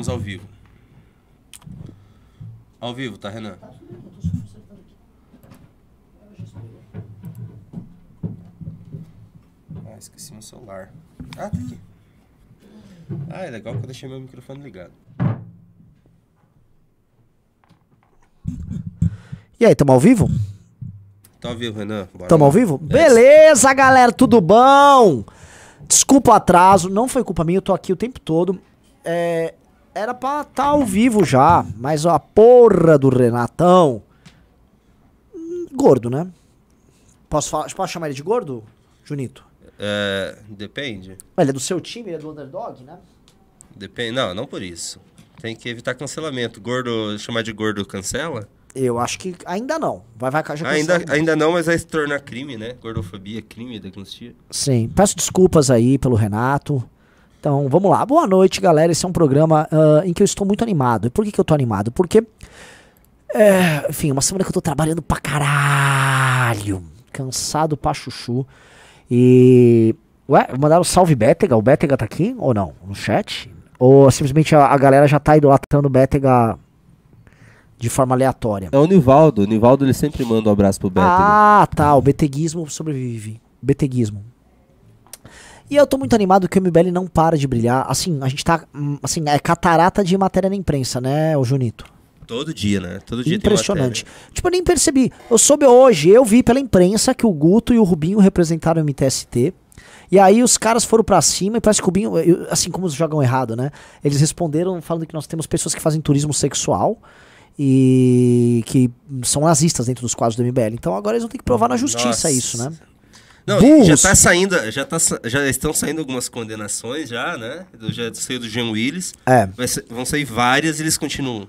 Estamos ao vivo. Ao vivo, tá, Renan? Ah, esqueci meu celular. Ah, tá aqui. Ah, é legal que eu deixei meu microfone ligado. E aí, tamo ao vivo? Tá ao vivo, Renan. Lá. ao vivo? Beleza, galera, tudo bom? Desculpa o atraso, não foi culpa minha, eu tô aqui o tempo todo. É, era pra tá ao vivo já, mas a porra do Renatão. Gordo, né? Posso, falar, posso chamar ele de gordo, Junito? É, depende. Ele é do seu time, ele é do underdog, né? Depende. Não, não por isso. Tem que evitar cancelamento. Gordo, chamar de gordo cancela? Eu acho que ainda não. Vai, vai, já ainda, ainda não, mas vai se tornar crime, né? Gordofobia, crime, diagnostia. Sim, peço desculpas aí pelo Renato. Então, vamos lá. Boa noite, galera. Esse é um programa ah, em que eu estou muito animado. E por que, que eu tô animado? Porque, é, enfim, uma semana que eu tô trabalhando pra caralho. Cansado pra chuchu. E. Ué, mandaram salve Bétega. O Bétega tá aqui ou não? No chat? Ou simplesmente a, a galera já tá idolatrando o Bétega de forma aleatória? É o Nivaldo. O Nivaldo ele sempre manda um abraço pro Beto. Ah, tá. O beteguismo sobrevive. Beteguismo. E eu tô muito animado que o MBL não para de brilhar. Assim, a gente tá. hum, Assim, é catarata de matéria na imprensa, né, o Junito? Todo dia, né? Todo dia Impressionante. Tipo, eu nem percebi. Eu soube hoje, eu vi pela imprensa que o Guto e o Rubinho representaram o MTST. E aí os caras foram pra cima e parece que o Rubinho, eu- assim como eles jogam errado, né? Eles responderam falando que nós temos pessoas que fazem turismo sexual e que são nazistas dentro dos quadros do MBL. Então agora eles vão ter que provar na justiça Nossa. isso, né? Não, Burros. já tá saindo, já, tá, já estão saindo algumas condenações já, né? Do- Já saiu do Jean Willis. É. Ser- vão sair várias e eles continuam.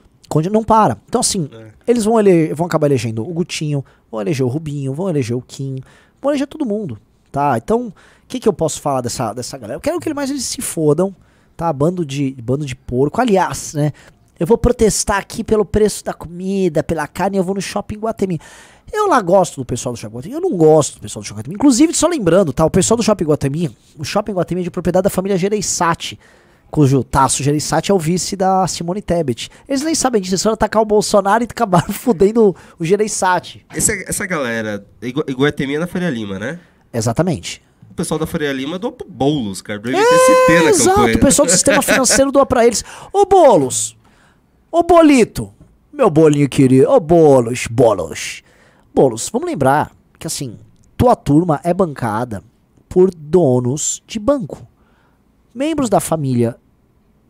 Não para. Então, assim, É. eles vão, ele, vão acabar elegendo o Gutinho, vão eleger o Rubinho, vão eleger o Kim, vão eleger todo mundo, tá? Então, o que, que eu posso falar dessa, dessa galera? Eu quero que mais eles se fodam, tá? Bando de, bando de porco. Aliás, né? Eu vou protestar aqui pelo preço da comida, pela carne, eu vou no shopping Guatemi. Eu lá gosto do pessoal do Shopping Guatemi, eu não gosto do pessoal do Shopping Guatemi. Inclusive, só lembrando, tá? O pessoal do Shopping Guatemi, o Shopping Guatemi é de propriedade da família Gereissati cujo Tasso Gereissati é o vice da Simone Tebet. Eles nem sabem disso, eles foram atacar o Bolsonaro e acabaram fudendo o Gereissati. Essa, essa galera, Iguatemi é na Faria Lima, né? Exatamente. O pessoal da Faria Lima doou pro Boulos, cara. É, Exato, campanha. o pessoal do sistema financeiro doa pra eles. Ô Bolos, ô Bolito, meu bolinho querido, ô Bolos, Bolos. Bolos, vamos lembrar que assim, tua turma é bancada por donos de banco. Membros da família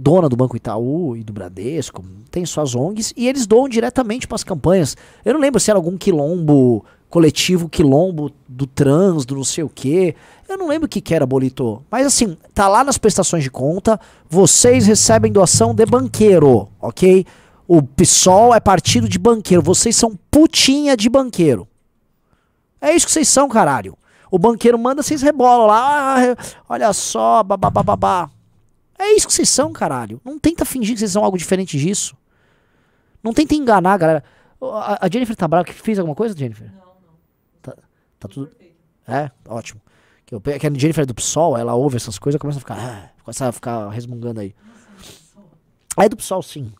dona do Banco Itaú e do Bradesco, tem suas ONGs e eles doam diretamente para as campanhas. Eu não lembro se era algum quilombo, coletivo quilombo do trans, do não sei o quê. Eu não lembro o que, que era, Bolito. Mas assim, tá lá nas prestações de conta, vocês recebem doação de banqueiro, ok? O PSOL é partido de banqueiro, vocês são putinha de banqueiro. É isso que vocês são, caralho. O banqueiro manda, vocês rebolam lá. Ah, olha só, babá. É isso que vocês são, caralho. Não tenta fingir que vocês são algo diferente disso. Não tenta enganar, galera. A, Jennifer tá brava. Que fez alguma coisa, Jennifer? Não, não. Tá, tá tudo. É, ótimo. Que, eu, que a Jennifer é do PSOL, ela ouve essas coisas e começa a ficar. Ah, começa a ficar resmungando aí. É do PSOL, sim.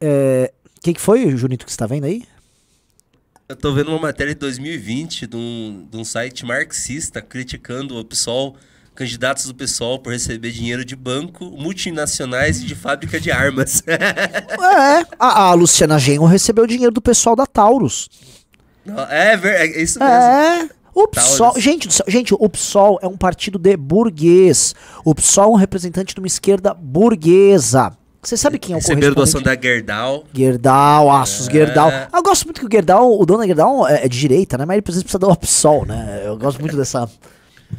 É. O que, foi, Junito, que você tá vendo aí? Eu tô vendo uma matéria de 2020 de um, de um site marxista criticando o PSOL, candidatos do PSOL por receber dinheiro de banco, multinacionais e de fábrica de armas. É, a, a Luciana Genro recebeu dinheiro do pessoal da Taurus. É, é isso mesmo. É. O PSOL, Taurus. gente, gente, o PSOL é um partido de burguês. O PSOL é um representante de uma esquerda burguesa. Você sabe quem é o Receberam doação da Gerdau. Gerdau, Assos, É. Gerdau. Eu gosto muito que o Gerdau, o dono da Gerdau é, é de direita, né? Mas ele precisa, dar o PSOL, né? Eu gosto muito dessa,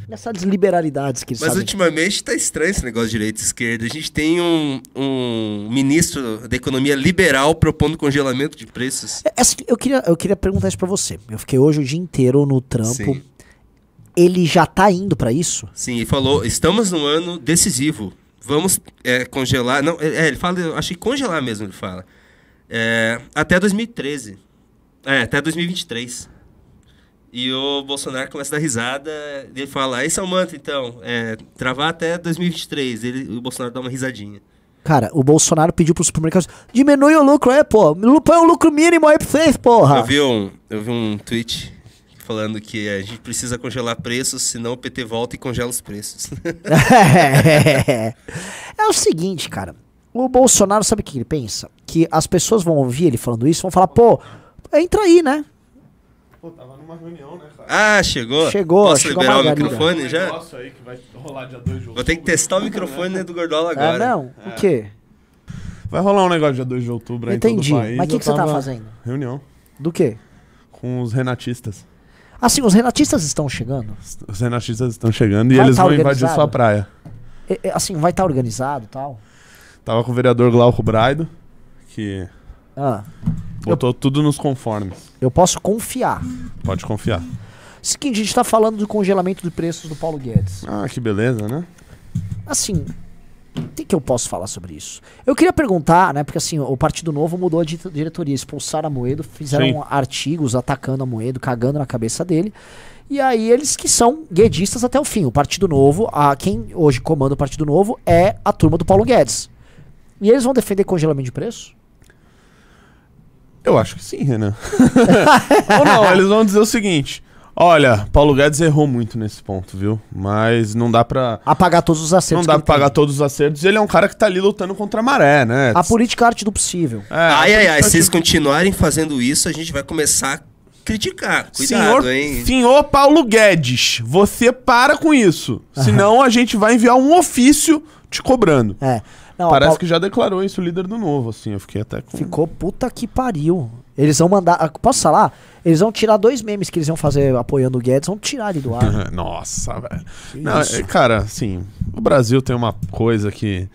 dessas liberalidades que ele Mas sabe. ultimamente tá estranho esse negócio de direita e esquerda. A gente tem um, um ministro da economia liberal propondo congelamento de preços. É, assim, eu, queria, eu queria perguntar isso pra você. Eu fiquei hoje o dia inteiro no trampo. Sim. Ele já tá indo pra isso? Sim, ele falou: estamos num ano decisivo. Vamos é, congelar. Não, é, ele fala, eu achei congelar mesmo, ele fala. É, até 2013. É, até 2023. E o Bolsonaro começa a dar risada, e ele fala, esse é o manto então, é, travar até 2023. Ele, o Bolsonaro dá uma risadinha. Cara, o Bolsonaro pediu pros supermercados, diminui o lucro aí, pô. Põe o lucro mínimo aí pra vocês, porra. Eu vi um, eu vi um tweet falando que a gente precisa congelar preços, senão o PT volta e congela os preços. é. é o seguinte, cara. O Bolsonaro, sabe o que ele pensa? Que as pessoas vão ouvir ele falando isso, vão falar, pô, entra aí, né? Pô, tava numa reunião, né, cara? Ah, chegou? Chegou, Posso chegou liberar o microfone Um já? negócio aí que vai rolar dia 2 de Vou ter que testar o microfone do Gordola Ah, agora. não? O quê? Vai rolar um negócio dia 2 de outubro aí em todo o Entendi. país. Mas o que, que você tá fazendo? Reunião Do quê? com os renatistas. Assim, os renatistas estão chegando? Os renatistas estão chegando e Vai eles tá vão invadir organizado? sua praia. É, é, assim, vai estar organizado e tal? Tava com o vereador Glauco Braido, que Ah, botou tudo nos conformes. eu posso confiar. Pode confiar. Seguinte, a gente tá falando do congelamento de preços do Paulo Guedes. Ah, que beleza, né? Assim, o que, eu posso falar sobre isso? Eu queria perguntar, né? Porque assim, o Partido Novo mudou a di- diretoria, expulsaram a Moedo, fizeram Sim. artigos atacando a Moedo, cagando na cabeça dele. E aí eles que são guedistas até o fim. O Partido Novo, a, quem hoje comanda o Partido Novo é a turma do Paulo Guedes. E eles vão defender congelamento de preço? Eu acho que sim, Renan. Ou não, eles vão dizer o seguinte: olha, Paulo Guedes errou muito nesse ponto, viu? Mas não dá pra. Apagar todos os acertos. Não dá pra pagar todos os acertos. E ele é um cara que tá ali lutando contra a maré, né? A política é a arte do possível. É, Ai, ai, ai, a se vocês continuarem fazendo isso, a gente vai começar a criticar. Cuidado, senhor, hein? senhor Paulo Guedes, você para com isso. Senão a gente vai enviar um ofício te cobrando. É. Não, Parece Paulo- que já declarou isso o líder do novo, assim. Eu fiquei até com. Ficou puta que pariu. Eles vão mandar. ah, Posso falar? Eles vão tirar dois memes que eles iam fazer apoiando o Guedes, vão tirar ele do ar. Nossa, velho. É, cara, assim, o Brasil tem uma coisa que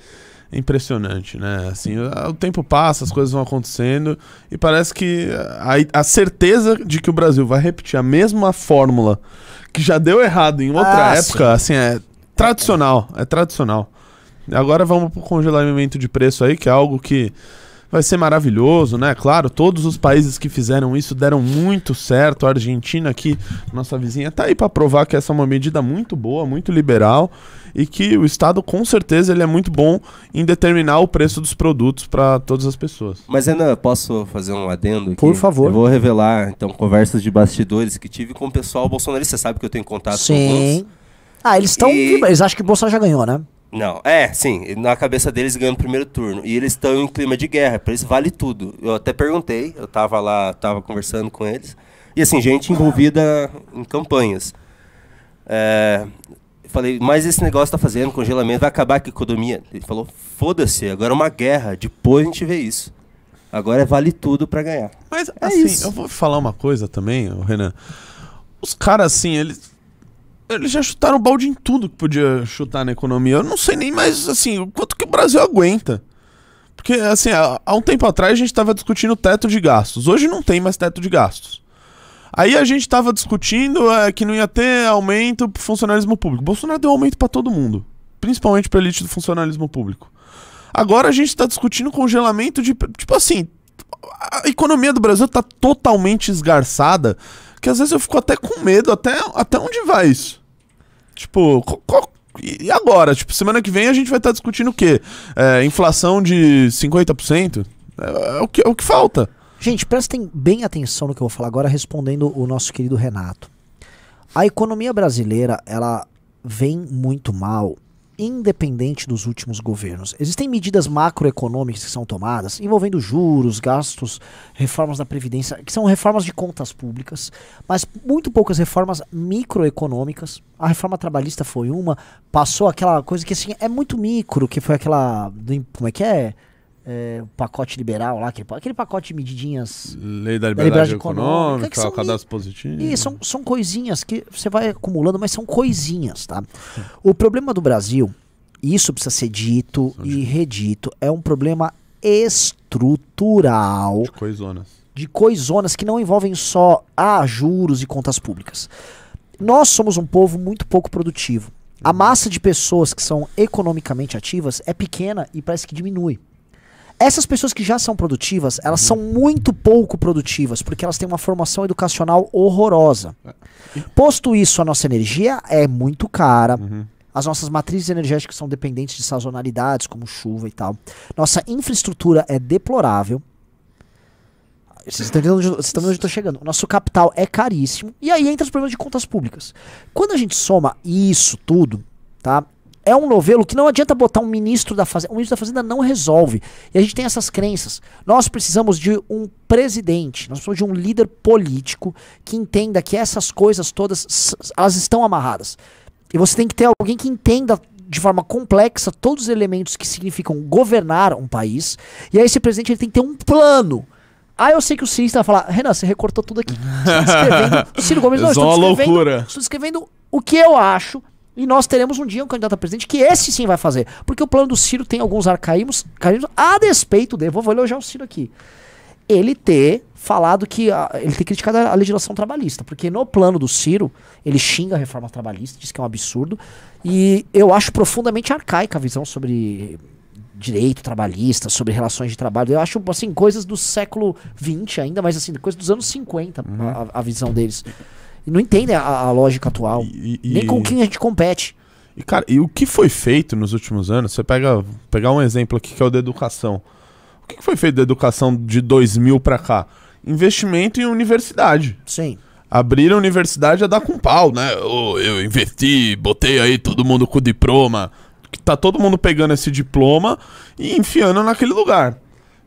é impressionante, né? Assim, o tempo passa, as coisas vão acontecendo e parece que a, a certeza de que o Brasil vai repetir a mesma fórmula que já deu errado em outra Ah, época, assim, é tradicional, é tradicional. Agora vamos pro congelamento de preço aí, que é algo que vai ser maravilhoso, né? Claro, todos os países que fizeram isso deram muito certo. A Argentina aqui, nossa vizinha, tá aí para provar que essa é uma medida muito boa, muito liberal e que o Estado com certeza ele é muito bom em determinar o preço dos produtos para todas as pessoas. Mas, Ana, posso fazer um adendo aqui? Por favor. Eu vou revelar, então, conversas de bastidores que tive com o pessoal bolsonarista. Você sabe que eu tenho contato com alguns? Sim. Ah, eles estão. E- Eles acham que o Bolsonaro já ganhou, né? Não, é, sim. Na cabeça deles ganhando o primeiro turno. E eles estão em clima de guerra, pra eles vale tudo. Eu até perguntei, eu tava lá, tava conversando com eles. E assim, gente envolvida em campanhas. É, falei, mas esse negócio tá fazendo congelamento, vai acabar com a economia. Ele falou, foda-se, agora é uma guerra, depois a gente vê isso. Agora é vale tudo pra ganhar. Mas É assim, isso. eu vou falar uma coisa também, Renan. Os caras assim, eles eles já chutaram balde em tudo que podia chutar na economia. Eu não sei nem mais assim, o quanto que o Brasil aguenta. Porque assim, há, um tempo atrás a gente estava discutindo teto de gastos. Hoje não tem mais teto de gastos. Aí a gente estava discutindo é, que não ia ter aumento pro funcionalismo público. Bolsonaro deu aumento para todo mundo, principalmente para elite do funcionalismo público. Agora a gente está discutindo congelamento de. Tipo assim, a economia do Brasil tá totalmente esgarçada que às vezes eu fico até com medo, até, até onde vai isso? Tipo, co- e agora? Tipo, semana que vem a gente vai estar discutindo o quê? É, inflação de 50%? É, é o, que, é o que falta. Gente, prestem bem atenção no que eu vou falar agora, respondendo o nosso querido Renato. A economia brasileira, ela vem muito mal, independente dos últimos governos. Existem medidas macroeconômicas que são tomadas, envolvendo juros, gastos, reformas da Previdência, que são reformas de contas públicas, mas muito poucas reformas microeconômicas. A reforma trabalhista foi uma, passou aquela coisa que assim, é muito micro, que foi aquela. Como é que é? É, o pacote liberal lá, aquele, aquele pacote de medidinhas Lei da liberdade liberdade, econômica, econômica, são cadastro positivo. e são, são coisinhas que você vai acumulando, mas são coisinhas, tá? O problema do Brasil, e isso precisa ser dito e redito, é um problema estrutural De coisonas. de coisonas que não envolvem só ah, juros e contas públicas. Nós somos um povo muito pouco produtivo. A massa de pessoas que são economicamente ativas é pequena e parece que diminui. Essas pessoas que já são produtivas, elas são muito pouco produtivas, porque elas têm uma formação educacional horrorosa. Posto isso, a nossa energia é muito cara. As nossas matrizes energéticas são dependentes de sazonalidades, como chuva e tal. Nossa infraestrutura é deplorável. Vocês estão entendendo onde, vocês estão vendo onde eu tô chegando. O nosso capital é caríssimo. E aí entra os problemas de contas públicas. Quando a gente soma isso tudo, tá? É um novelo que não adianta botar um ministro da Fazenda. O ministro da Fazenda não resolve. E a gente tem essas crenças. Nós precisamos de um presidente, nós precisamos de um líder político que entenda que essas coisas todas, elas estão amarradas. E você tem que ter alguém que entenda de forma complexa todos os elementos que significam governar um país. E aí esse presidente ele tem que ter um plano. Ah, eu sei que o Ciro vai falar, Renan, você recortou tudo aqui. Você tá descrevendo. Ciro Gomes, não, é estou descrevendo, loucura. estou descrevendo o que eu acho. E nós teremos um dia um candidato a presidente que esse sim vai fazer. Porque o plano do Ciro tem alguns arcaímos, arcaísmos a despeito dele. Vou, vou elogiar o Ciro aqui. Ele ter falado que. ah, ele ter criticado a, a legislação trabalhista. Porque no plano do Ciro, ele xinga a reforma trabalhista, diz que é um absurdo. E eu acho profundamente arcaica a visão sobre direito trabalhista, sobre relações de trabalho. Eu acho, assim, coisas do século XX ainda, mas assim, coisas dos anos 50, a, a visão deles. Não entendem a, a lógica atual. E- e- Nem com quem a gente compete. E, cara, e o que foi feito nos últimos anos? Você pega pegar um exemplo aqui que é o da educação. O que foi feito da educação de 2000 pra cá? Investimento em universidade. Sim. Abrir a universidade a dar com pau, né? Eu investi, botei aí todo mundo com diploma. Tá todo mundo pegando esse diploma e enfiando naquele lugar.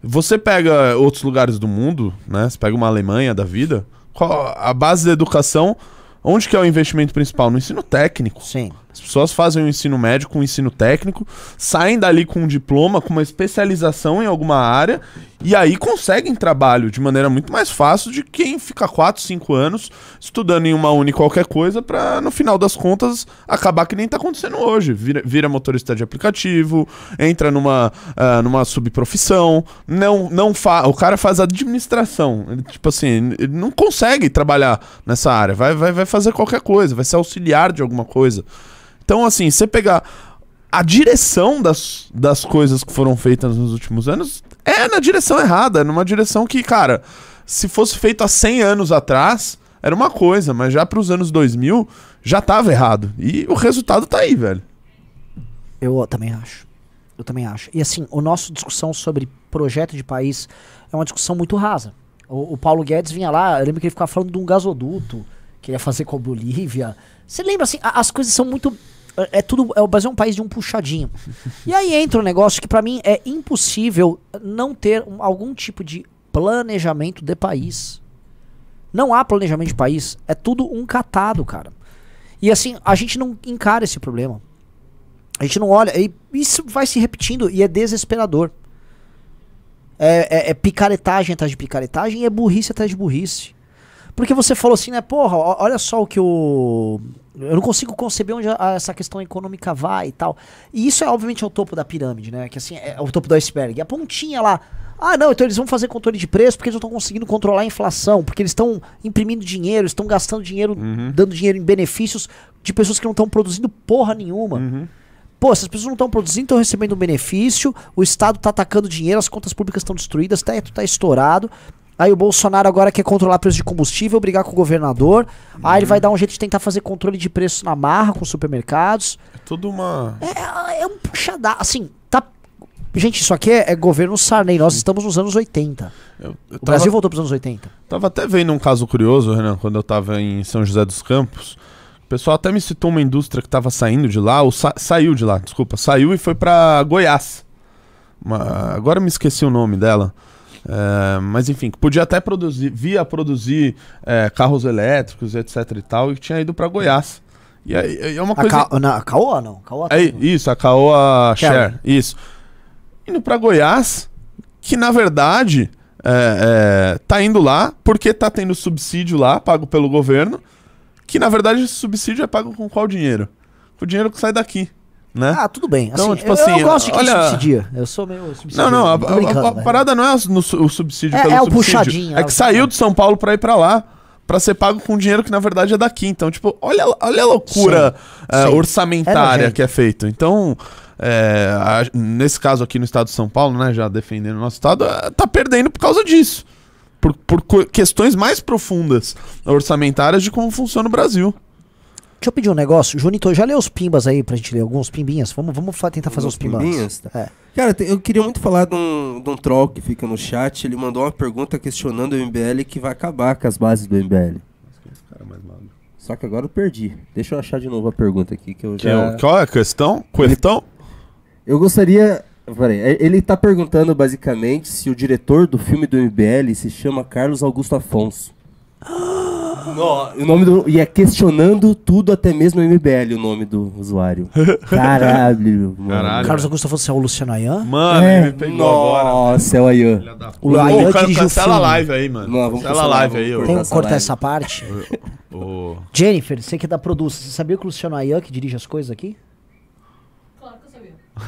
Você pega outros lugares do mundo, né? Você pega uma Alemanha da vida, a base da educação, onde que é o investimento principal? No ensino técnico. Sim. As pessoas fazem o ensino médio com o ensino técnico, saem dali com um diploma, com uma especialização em alguma área, e aí conseguem trabalho de maneira muito mais fácil de quem fica 4, 5 anos estudando em uma uni qualquer coisa pra, no final das contas, acabar que nem tá acontecendo hoje. Vira, vira motorista de aplicativo, entra numa, ah, numa subprofissão, não, não fa o cara faz administração. Ele, tipo assim, ele não consegue trabalhar nessa área, vai, vai, vai fazer qualquer coisa, vai ser auxiliar de alguma coisa. Então, assim, você pegar a direção das, das coisas que foram feitas nos últimos anos é na direção errada, é numa direção que, cara, se fosse feito há 100 anos atrás, era uma coisa, mas já para os anos 2000 já tava errado. E o resultado tá aí, velho. Eu também acho. Eu também acho. E assim, o nosso discussão sobre projeto de país é uma discussão muito rasa. O, o Paulo Guedes vinha lá, eu lembro que ele ficava falando de um gasoduto que ele ia fazer com a Bolívia. Você lembra assim, a- as coisas são muito. É é tudo. É, o Brasil é um país de um puxadinho. e aí entra um negócio que pra mim é impossível não ter um- algum tipo de planejamento de país. Não há planejamento de país. É tudo um catado, cara. E assim, a gente não encara esse problema. A gente não olha. E isso vai se repetindo e é desesperador. É, é- é picaretagem atrás de picaretagem e é burrice atrás de burrice. Porque você falou assim, né? Porra, olha só o que o. Eu não consigo conceber onde a- essa questão econômica vai e tal. E isso é, obviamente, é o topo da pirâmide, né? Que assim, é o topo do iceberg. E a pontinha lá. Ah, não, então eles vão fazer controle de preço porque eles não estão conseguindo controlar a inflação, porque eles estão imprimindo dinheiro, estão gastando dinheiro, dando dinheiro em benefícios de pessoas que não estão produzindo porra nenhuma. Pô, essas pessoas não estão produzindo, estão recebendo um benefício, o Estado tá atacando dinheiro, as contas públicas estão destruídas, o teto tá estourado. Aí o Bolsonaro agora quer controlar preço de combustível, brigar com o governador. Aí ele vai dar um jeito de tentar fazer controle de preço na marra com os supermercados. É tudo uma. É, é um puxadá. Assim, tá. Gente, isso aqui é, é governo Sarney. Nós estamos nos anos 80. Eu, eu O tava, Brasil voltou pros anos 80. tava até vendo um caso curioso, Renan, quando eu tava em São José dos Campos. O pessoal até me citou uma indústria que tava saindo de lá, ou sa- saiu de lá, desculpa, saiu e foi pra Goiás. Uma- agora me esqueci o nome dela. É, mas enfim, que podia até produzir, via produzir é, carros elétricos, etc e tal, e tinha ido pra Goiás. E aí é uma A, coisa. Ca... não, a Caoa não. Caoa É, isso, a Caoa Share. Isso. Indo pra Goiás, que na verdade é, é, tá indo lá porque tá tendo subsídio lá, pago pelo governo, que na verdade esse subsídio é pago com qual dinheiro? Com o dinheiro que sai daqui, né? Ah, tudo bem. Então, Assim, tipo eu, assim, eu gosto de quem olha- subsidia. Eu sou meio não, subsidiário. não, a, a- a né? parada não é no o subsídio É- pelo é o subsídio. puxadinho, é é que o- saiu de São Paulo pra ir pra lá. Pra ser pago com dinheiro que na verdade é daqui. Então, tipo, olha, olha a loucura Sim, eh, sim. É orçamentária nojento. que é feito. Então, é, a- nesse caso aqui no estado de São Paulo, né, já defendendo o nosso estado, é, tá perdendo por causa disso. Por, por questões mais profundas orçamentárias de como funciona o Brasil. Deixa eu pedir um negócio. Junito, já leu os pimbas aí pra gente ler alguns pimbinhas? Vamos, vamos fa- tentar fazer Alguns os pimbas. pimbinhas? Tá. É. Cara, eu queria muito falar de um, de um troll que fica no chat. Ele mandou uma pergunta questionando o MBL que vai acabar com as bases do MBL. Só que agora eu perdi. Deixa eu achar de novo a pergunta aqui que eu já... é qual é a questão? Questão? Eu gostaria. Peraí, é- ele tá perguntando basicamente se o diretor do filme do MBL se chama Carlos Augusto Afonso. O nome do. E é questionando tudo, até mesmo o MBL, o nome do usuário. Caralho, mano. Caralho. Carlos Augusto fosse o Luciano Ayan? Mano, É, ele me pegou agora. Nossa, é o Ayan. O Ô, Ayan cara, dirigiu o cancela a live aí, mano. Não, vamos cancela a live aí, ô. Tem que cortar live. essa parte. Ô. Jennifer, você que é da produção, você sabia que o Luciano Ayan que dirige as coisas aqui? Claro que eu sabia.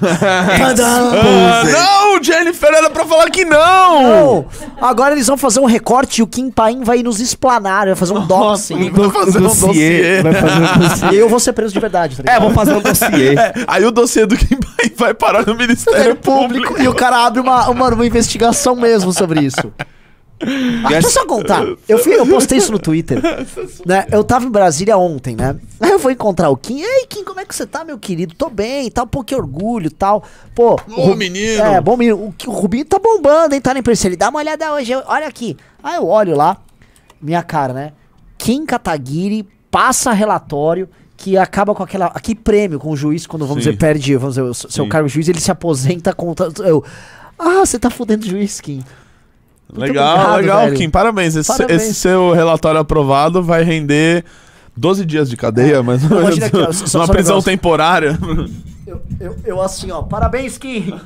Ah, não, Jennifer, era pra falar que não! Não! Agora eles vão fazer um recorte e o Kim Paim vai nos explanar, vai fazer um doxing. vai fazer um dossiê. Vai fazer um dossiê. E eu vou ser preso de verdade, tá É, vou fazer um dossiê. É, aí o dossiê do Kim Pai vai parar no Ministério Ministério Público. Público e o cara abre uma, uma, uma investigação mesmo sobre isso. Ah, deixa eu só contar. Eu, fui, eu postei isso no Twitter. Né? Eu tava em Brasília ontem, né? Aí eu vou encontrar o Kim. Ei, Kim, como é que você tá, meu querido? Tô bem e tal. Pô, que orgulho e tal. Pô. Ru- menino. É, bom menino. O, o Rubinho tá bombando, hein? Tá na imprensa. Ele dá uma olhada hoje. eu- olha aqui. Aí eu olho lá. Minha cara, né? Kim Kataguiri passa relatório que acaba com aquela aquele prêmio com o juiz quando vamos Sim. dizer perde vamos dizer o seu Sim. cargo de juiz ele se aposenta contra eu ah você tá fudendo o juiz Kim Muito Legal, obrigado, legal, velho. Kim. Parabéns. Esse, Parabéns. esse seu relatório aprovado vai render 12 dias de cadeia, mas não Imagina aqui, ó, só- só uma um prisão negócio. temporária. eu, eu, eu assim ó parabéns Kim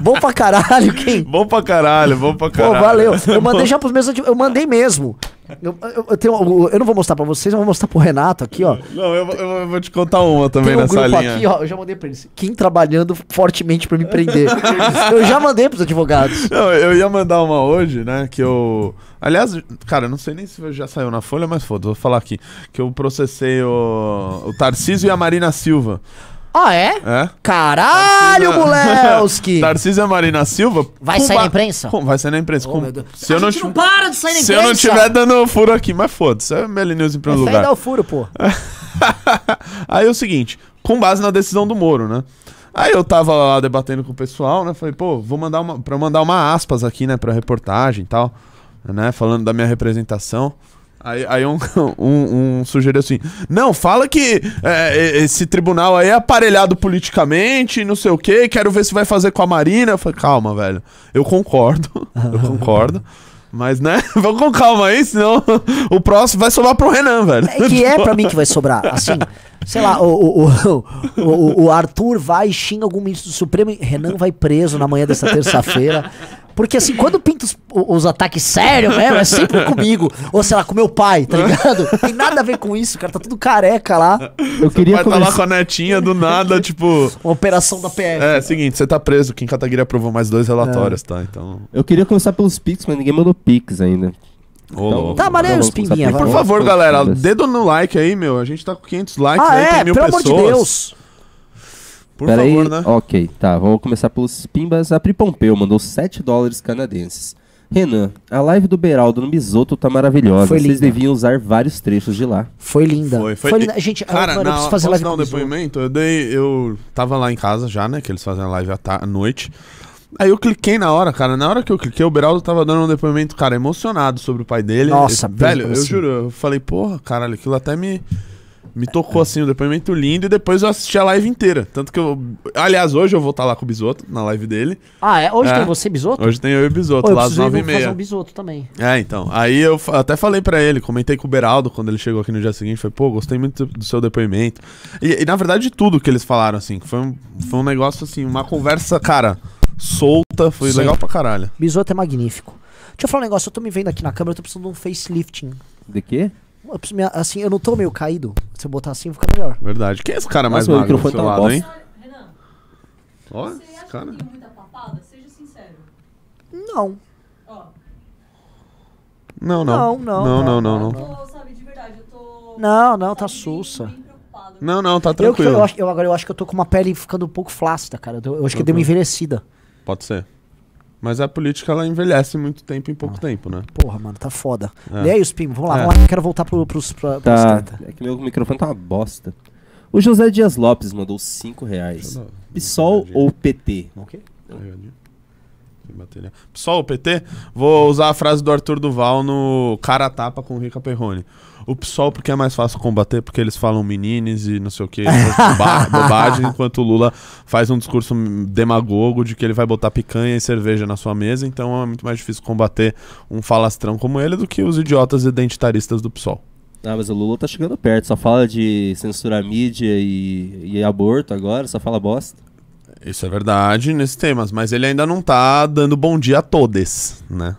bom pra caralho Kim bom pra caralho, bom pra Pô, caralho. valeu. Eu mandei já pros meus. Eu mandei mesmo. Eu, eu, eu tenho, eu não vou mostrar pra vocês, eu vou mostrar pro Renato aqui, ó. Não, eu, vou- eu vou te contar uma também Tem um nessa grupo linha. aqui, ó. Eu já mandei pra eles. Kim trabalhando fortemente pra me prender. eu já mandei pros advogados. Não, eu ia mandar uma hoje, né? Que eu. Aliás, cara, não sei nem se já saiu na Folha, mas foda, vou falar aqui. Que eu processei o, o Tarcísio e a Marina Silva. Ah, é? É? Caralho, Tarcísio- Mulewski! Tarcísio e Marina Silva. Vai com sair na ba- imprensa? com- vai sair na imprensa. Oh, com- meu Deus. Se eu a não, gente ti- não para de sair na se eu não imprensa. tiver dando furo aqui, mas foda-se, é Meli News em primeiro É lugar. dar o furo, pô. Aí é o seguinte, com base na decisão do Moro, né? Aí eu tava lá debatendo com o pessoal, né? Falei, pô, vou mandar uma. Pra mandar uma aspas aqui, né, pra reportagem e tal, né? Falando da minha representação. Aí, aí um, um, um sugeriu assim: Não, fala que é, esse tribunal aí é aparelhado politicamente, não sei o quê, quero ver se vai fazer com a Marina. Eu falei, calma, velho. Eu concordo, eu concordo. Mas, né? Vamos com calma aí, senão o próximo vai sobrar pro Renan, velho. É que é pra mim que vai sobrar. Assim, sei lá, o, o, o, o, o Arthur vai e xinga algum ministro do Supremo e Renan vai preso na manhã dessa terça-feira. Porque assim, quando pinta os, os ataques sérios mesmo, é sempre comigo. Ou sei lá, com meu pai, tá ligado? Tem nada a ver com isso, cara. Tá tudo careca lá. Eu queria Vai estar lá começar. com a netinha do nada, tipo. Uma operação da PF. É, seguinte, você tá preso. Kim Kataguiri aprovou mais dois relatórios, tá? Então. Eu queria começar pelos Pix, mas ninguém mandou Pix ainda. Louco. Tá, mas Então aí os começar pimbinha, por- favor, galera, dedo no like aí, meu. A gente tá com 500 likes Ah, aí, tem é? mil Pelo amor pessoas. de Deus. Por Pera favor, aí. né? Ok, tá. Vamos começar pelos Pimbas. A Pri Pompeu mandou 7 dólares canadenses. Renan, a live do Beraldo no Bisoto tá maravilhosa. Foi Vocês linda. deviam usar vários trechos de lá. Foi linda. Foi, foi. linda. Gente, Cara, eu, eu na, preciso fazer posso live dar um com o depoimento? Eu dei. Eu tava lá em casa já, né? Que eles fazem a live à, ta- à noite. Aí eu cliquei na hora, cara. Na hora que eu cliquei, o Beraldo tava dando um depoimento, cara, emocionado sobre o pai dele. Nossa, Eu- velho, eu assim. juro, eu falei, porra, caralho, aquilo até me. Me tocou assim, um depoimento lindo, e depois eu assisti a live inteira. Tanto que eu. Aliás, hoje eu vou estar lá com o Bisoto, na live dele. Ah, é? Hoje É. tem você, Bisoto? Hoje tem eu e o Bisoto, lá às preciso ir 9 e fazer meia. um Bisoto também. É, então. Aí eu até falei pra ele, comentei com o Beraldo quando ele chegou aqui no dia seguinte. Falei, pô, gostei muito do seu depoimento. E, e, na verdade de tudo que eles falaram, assim. Foi um, foi um negócio, assim, uma conversa, cara, solta. Foi Sim. legal pra caralho. Bisoto é magnífico. Deixa eu falar um negócio, eu tô me vendo aqui na câmera, eu tô precisando de um facelifting. De quê? Eu preciso me- assim, eu não tô meio caído. Se eu botar assim, fica melhor. Verdade. Quem é esse cara mais Nossa, magro do seu tá lado, hein? Renan, Olha, você esse acha cara. que tem muita papada? Seja sincero. Não. Ó, Não, Não, não. não, Não, não, não, não. eu não. tô, sabe, de verdade, eu tô... Não, não, tá sussa. Não, não, tá Eu, que- tranquilo. eu, acho- eu agora eu acho que eu tô com uma pele ficando um pouco flácida, cara. Eu, eu acho que eu dei uma envelhecida. Pode ser. Mas a política, ela envelhece muito tempo em pouco tempo, né? Porra, mano, tá foda. É. Lê aí os pimos, vamos lá, É. vamos lá. Eu quero voltar pro, pros, pra, Tá, é que meu microfone tá uma bosta. O José Dias Lopes mandou 5 reais. PSOL ou PT? O quê? Pegadinha. Sem bateria. Pessoal, o PT, vou usar a frase do Arthur Duval no cara a tapa com o Rica Perrone. O PSOL porque é mais fácil combater, porque eles falam menines e não sei o que, boba bobagem, enquanto o Lula faz um discurso demagogo de que ele vai botar picanha e cerveja na sua mesa, então é muito mais difícil combater um falastrão como ele do que os idiotas identitaristas do PSOL. Ah, mas o Lula tá chegando perto. Só fala de censurar mídia e, e aborto agora, só fala bosta. Isso é verdade nesses temas, mas ele ainda não tá dando bom dia a todos, né?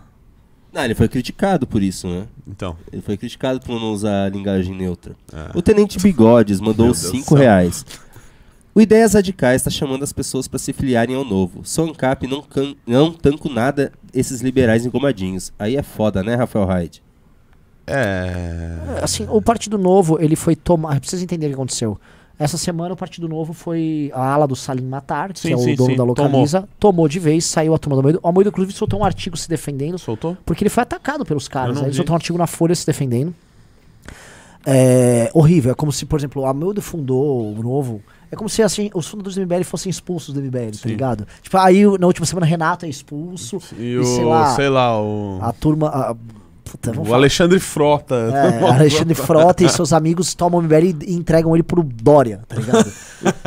Não, ele foi criticado por isso, né? Então, Ele foi criticado por não usar a linguagem neutra. é. O Tenente Bigodes mandou Meu Deus do 5 céu. reais. O Ideias Radicais está chamando as pessoas para se filiarem ao novo. Sou ANCAP não, can- não tanco nada esses liberais engomadinhos. Aí é foda, né, Rafael Hyde? É. Assim, o Partido Novo, ele foi tomar. Precisa entender o que aconteceu. Essa semana o Partido Novo foi a ala do Salim Matar, que Sim, é o sim, dono sim, da localiza, tomou. de vez, saiu a turma do Almoedo. O Almoedo, inclusive, soltou um artigo se defendendo, Soltou? porque ele foi atacado pelos caras. né? Ele soltou um artigo na Folha se defendendo. É horrível. É como se, por exemplo, o Almoedo fundou o Novo. É como se assim, os fundadores do MBL fossem expulsos do MBL, tá Sim. ligado? Tipo, aí na última semana Renato é expulso. E, E o, sei lá, sei lá, o, A turma. a- puta, vamos o falar. Alexandre Frota. É, Alexandre Frota e seus amigos tomam o MBL e entregam ele pro Dória, tá ligado?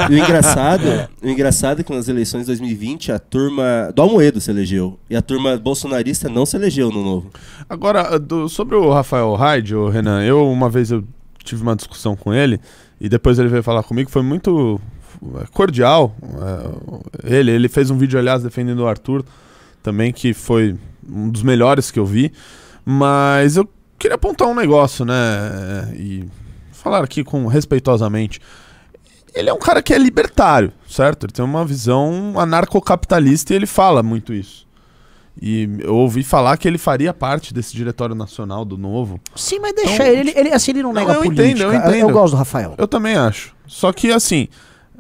E o engraçado, o engraçado é que nas eleições de 2020 a turma do Almoedo se elegeu. E a turma bolsonarista não se elegeu no novo. Agora, do- sobre o Rafael Hyde, o Renan, eu uma vez eu tive uma discussão com ele e depois ele veio falar comigo, foi muito é, cordial. é, ele, ele fez um vídeo, aliás, defendendo o Arthur também, que foi um dos melhores que eu vi. Mas eu queria apontar um negócio, né? E falar aqui com respeitosamente. Ele é um cara que é libertário, certo? Ele tem uma visão anarcocapitalista e ele fala muito isso. E eu ouvi falar que ele faria parte desse diretório nacional do Novo. Sim, mas deixa Então, ele, ele, Assim, ele não, Não, nega eu política. entendo, eu Eu, entendo. gosto do Rafael. Eu também acho. Só que, assim,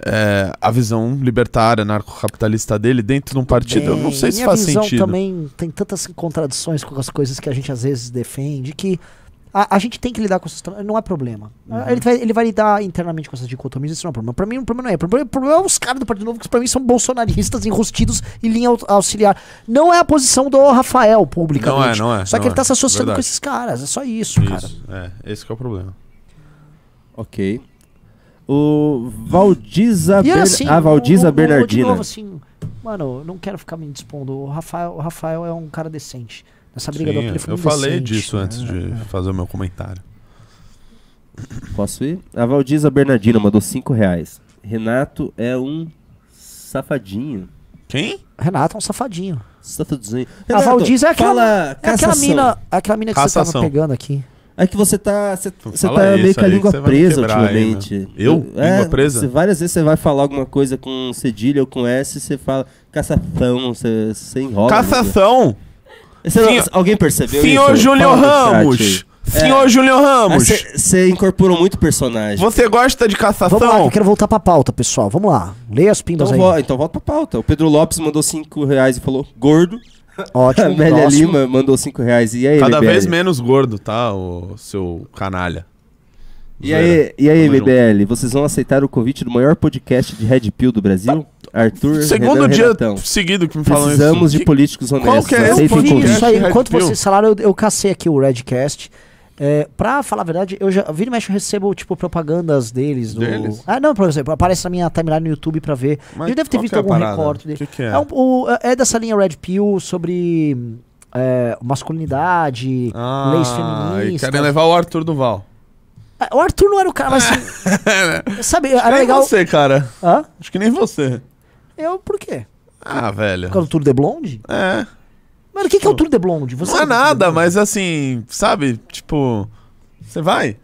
é, a visão libertária, anarcocapitalista dele dentro de um partido, eu não sei se faz visão sentido. também tem tantas contradições com as coisas que a gente às vezes defende que a, a gente tem que lidar com essas. Não é problema. Uhum. Ele, vai, ele vai lidar internamente com essas dicotomias, isso não é problema. Pra mim, o problema não é. O problema, o problema é os caras do Partido Novo que pra mim são bolsonaristas enrustidos e linha au- auxiliar. Não é a posição do Rafael, publicamente. Não é, não é, Só que não ele tá é. se associando Verdade. com esses caras. É só isso, cara. Isso, é, esse que é o problema. Ok. O Valdiza, E Ber... assim, a Valdiza o- Bernardina. De novo, assim, mano, eu não quero ficar me dispondo. O Rafael, o Rafael é um cara decente. Nessa briga do Sim, ele foi eu falei decente. disso antes É, de fazer o meu comentário. Posso ir? A Valdiza Bernardina mandou 5 reais. Renato é um safadinho. Quem? Renato é um safadinho. Safadinho. a Valdiza é aquela, fala é aquela mina, é aquela mina que você tava pegando aqui. É que você tá. Você, você tá isso meio com a língua presa quebrar aí, ultimamente. meu. Eu? É, Língua presa? você- várias vezes você vai falar alguma coisa com cedilha ou com S, você fala caçação, você, você enrola. Você não- Senhor- alguém percebeu Senhor isso? Júlio Ramos! aí. Senhor Júlio Ramos! Você incorporou muito personagem. Você gosta de Vamos lá, eu quero voltar pra pauta, pessoal. Vamos lá. Leia as pintas Então, aí. vo- então volta pra pauta. O Pedro Lopes mandou 5 reais e falou gordo. Ótimo. A Amélia próximo. Lima mandou 5 reais. E aí, Cada MBL? vez menos gordo, tá, o seu canalha. E aí, e aí Tamo junto. MBL, vocês vão aceitar o convite do maior podcast de Red Pill do Brasil? Arthur Segundo Renan dia Renatão. seguido que me falam Precisamos isso. de políticos honestos. Qual que é esse podcast? convite. isso aí. Enquanto vocês falaram, eu, eu cacei aqui o Redcast. É, pra falar a verdade, eu já vira e mexe eu recebo, tipo, propagandas deles. Do... Deles? Ah, não, por exemplo, aparece na minha timeline no YouTube pra ver. Mas eu deve ter visto é algum recorte dele. Que que é? É, um- o- é dessa linha Red Pill sobre é, masculinidade, leis Ah, e feministas. querem levar o Arthur Duval. Ah, O Arthur não era o cara, mas assim, sabe, era nem legal. você, cara. Hã? Acho que nem você. Eu, por quê? Ah, velho. Por causa do Tour de Blonde? É. Mano, o que, que é o Tour de Blonde? Você Não é de nada, mas assim, sabe? Tipo, você vai?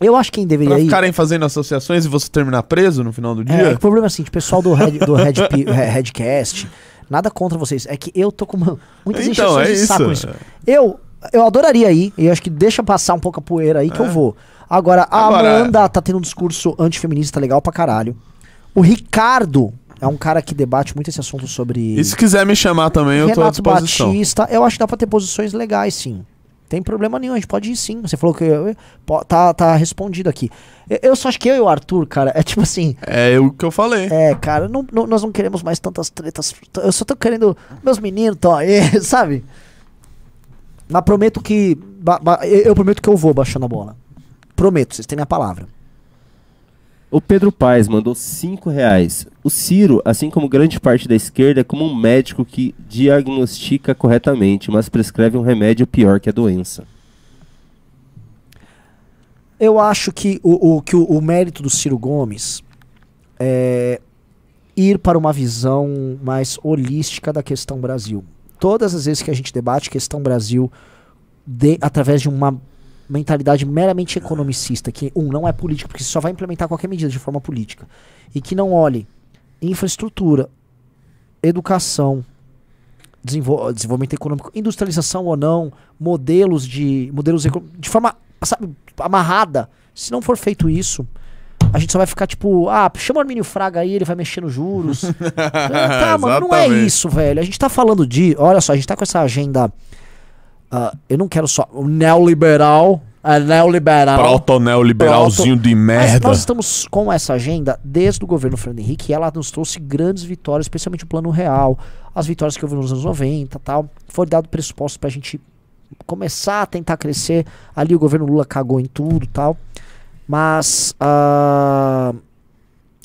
Eu acho que quem deveria Pra ir. ficarem fazendo associações e você terminar preso no final do É, dia? é o problema é assim, o pessoal do, Red, do Red, Redcast, nada contra vocês. É que eu tô com uma, muitas Então, é de saco isso. Eu, eu adoraria ir, e acho que deixa passar um pouco a poeira aí que É. eu vou. Agora, a Agora- Amanda tá tendo um discurso antifeminista legal pra caralho. O Ricardo é um cara que debate muito esse assunto sobre. E se quiser me chamar também, eu tô à disposição. Batista, eu acho que dá pra ter posições legais, sim. Tem problema nenhum, a gente pode ir sim. Você falou que eu- tá, tá respondido aqui. Eu, eu só acho que eu e o Arthur, cara, é tipo assim. É o que eu falei. É, cara, não- não- nós não queremos mais tantas tretas. Eu só tô querendo. Meus meninos estão aí, sabe? Mas prometo que. ba- ba- eu eu prometo que eu vou baixando a bola. Prometo, vocês têm minha palavra. O Pedro Paes mandou 5 reais. O Ciro, assim como grande parte da esquerda, é como um médico que diagnostica corretamente, mas prescreve um remédio pior que a doença. Eu acho que o, o- que o, o mérito do Ciro Gomes é ir para uma visão mais holística da questão Brasil. Todas as vezes que a gente debate questão Brasil de- através de uma mentalidade meramente economicista, que, um, não é política, porque só vai implementar qualquer medida de forma política, e que não olhe infraestrutura, educação, desenvol- desenvolvimento econômico, industrialização ou não, modelos de modelos de forma sabe, amarrada. Se não for feito isso, a gente só vai ficar tipo, ah, chama o Armínio Fraga aí, ele vai mexer nos juros. tá, mano, não é isso, velho. A gente tá falando de, olha só, a gente tá com essa agenda ah, eu não quero só o neoliberal, é neoliberal. Proto-neoliberalzinho de Mas merda. nós estamos com essa agenda desde o governo Fernando Henrique e ela nos trouxe grandes vitórias, especialmente o Plano Real, as vitórias que houve nos anos 90 e tal. Foi dado pressuposto pra gente começar a tentar crescer. Ali o governo Lula cagou em tudo tal. Mas ah,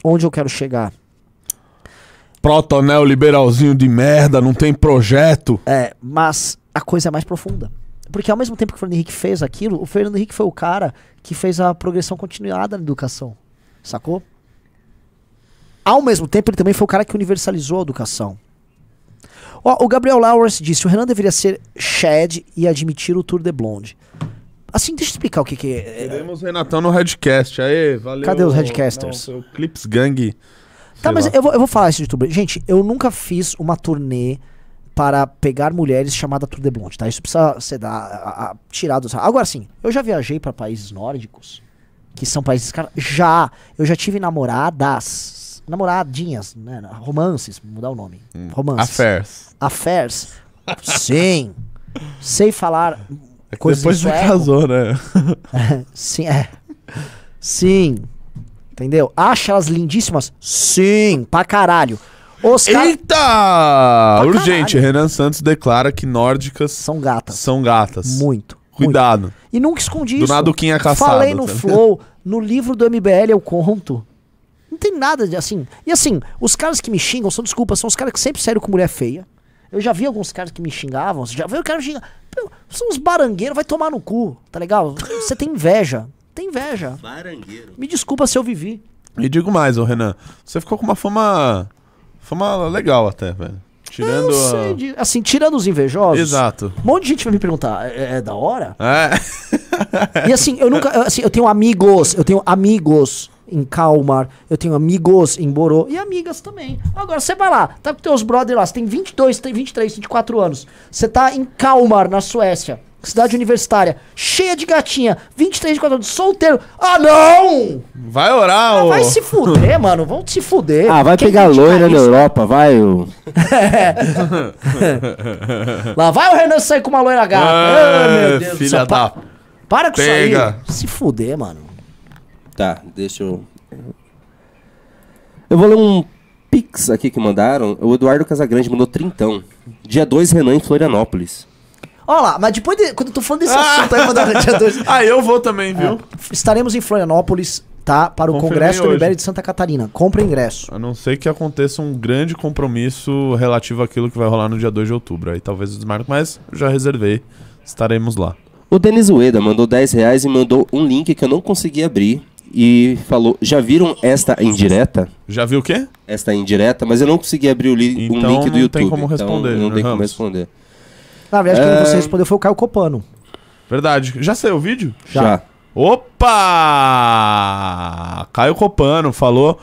onde eu quero chegar? Proto-neoliberalzinho de merda, não tem projeto. É, mas a coisa é mais profunda. Porque ao mesmo tempo que o Fernando Henrique fez aquilo, o Fernando Henrique foi o cara que fez a progressão continuada na educação. Sacou? Ao mesmo tempo, ele também foi o cara que universalizou a educação. Ó, o Gabriel Lawrence disse: o Renan deveria ser Shed e admitir o Tour de Blonde. Assim, deixa eu explicar o que, que é. Teremos Renatão no Redcast. Aê, valeu. Cadê os Redcasters? Não, o Clips Gang. Tá, mas eu vou, eu vou falar isso de tudo. Gente, eu nunca fiz uma turnê para pegar mulheres chamada Tour de Blonde, tá? Isso precisa ser da, a- a- tirado. Agora sim, eu já viajei para países nórdicos, que são países. Já. Eu já tive namoradas. Namoradinhas, né? Romances, mudar o nome. Romances. Affairs. Affairs. Sim. Sei falar É que coisas depois você casou, né? Sim, é. Sim. Entendeu? Acha elas lindíssimas? Sim, pra caralho. Os Eita! Urgente, caralho. Renan Santos declara que nórdicas são gatas. são gatas. Muito. Cuidado. muito. E nunca escondi Do isso. nada o Kim é caçado, Falei no tá ligado? Flow, no livro do MBL eu conto. Não tem nada de assim. E assim, os caras que me xingam, são desculpas, são os caras que sempre saíram com mulher feia. Eu já vi alguns caras que me xingavam. Você já viu o cara me xingar? São uns barangueiros, vai tomar no cu, tá legal? Você tem inveja. Tem inveja. Barangueiro. Me desculpa se eu vivi. E digo mais, ô Renan. Você ficou com uma fama. Fama legal até, velho. Tirando. Eu a- sei de- assim, tirando os invejosos. Exato. Um monte de gente vai me perguntar, é, é da hora? É. E assim, eu nunca. eu, Assim, eu tenho amigos, eu tenho amigos em Kalmar, eu tenho amigos em Borô e amigas também. Agora, você vai lá, tá com teus brothers lá, você tem 22, tem 23, 24 anos. Você tá em Kalmar, na Suécia, cidade universitária, cheia de gatinha, 23, 24 anos, solteiro. Ah, não! Vai orar, Ah, ô. vai se fuder, mano, vão se fuder. Ah, vai Quem pegar loira na? Europa, vai. ô. Lá vai o Renan sair com uma loira gata. Ah, Ai, meu Deus do filha céu. da- Pa- Para com Pega. isso aí. Se fuder, mano. Tá, deixa eu. Eu vou ler um pix aqui que mandaram. O Eduardo Casagrande mandou trintão. Dia 2, Renan em Florianópolis. Olha lá, mas depois, de, quando eu tô falando desse Ah. assunto aí, mandando dia 2, Ah, eu vou também, viu? estaremos em Florianópolis, tá? Para o Confirmei Congresso do. MBL de Santa Catarina. Compre ingresso. A não ser que aconteça um grande compromisso relativo àquilo que vai rolar no dia 2 de outubro. Aí talvez eu desmarque, mas já reservei. Estaremos lá. O Denis Ueda mandou 10 reais e mandou um link que eu não consegui abrir. E falou: Já viram esta indireta? Já viu o quê? Esta indireta, mas eu não consegui abrir o li um Então link do não tem YouTube. como responder, Então não tem como Ramos. responder. Na verdade, quem É. você respondeu foi o Caio Copano. Verdade. Já saiu o vídeo? Já. Já. Opa! Caio Copano falou.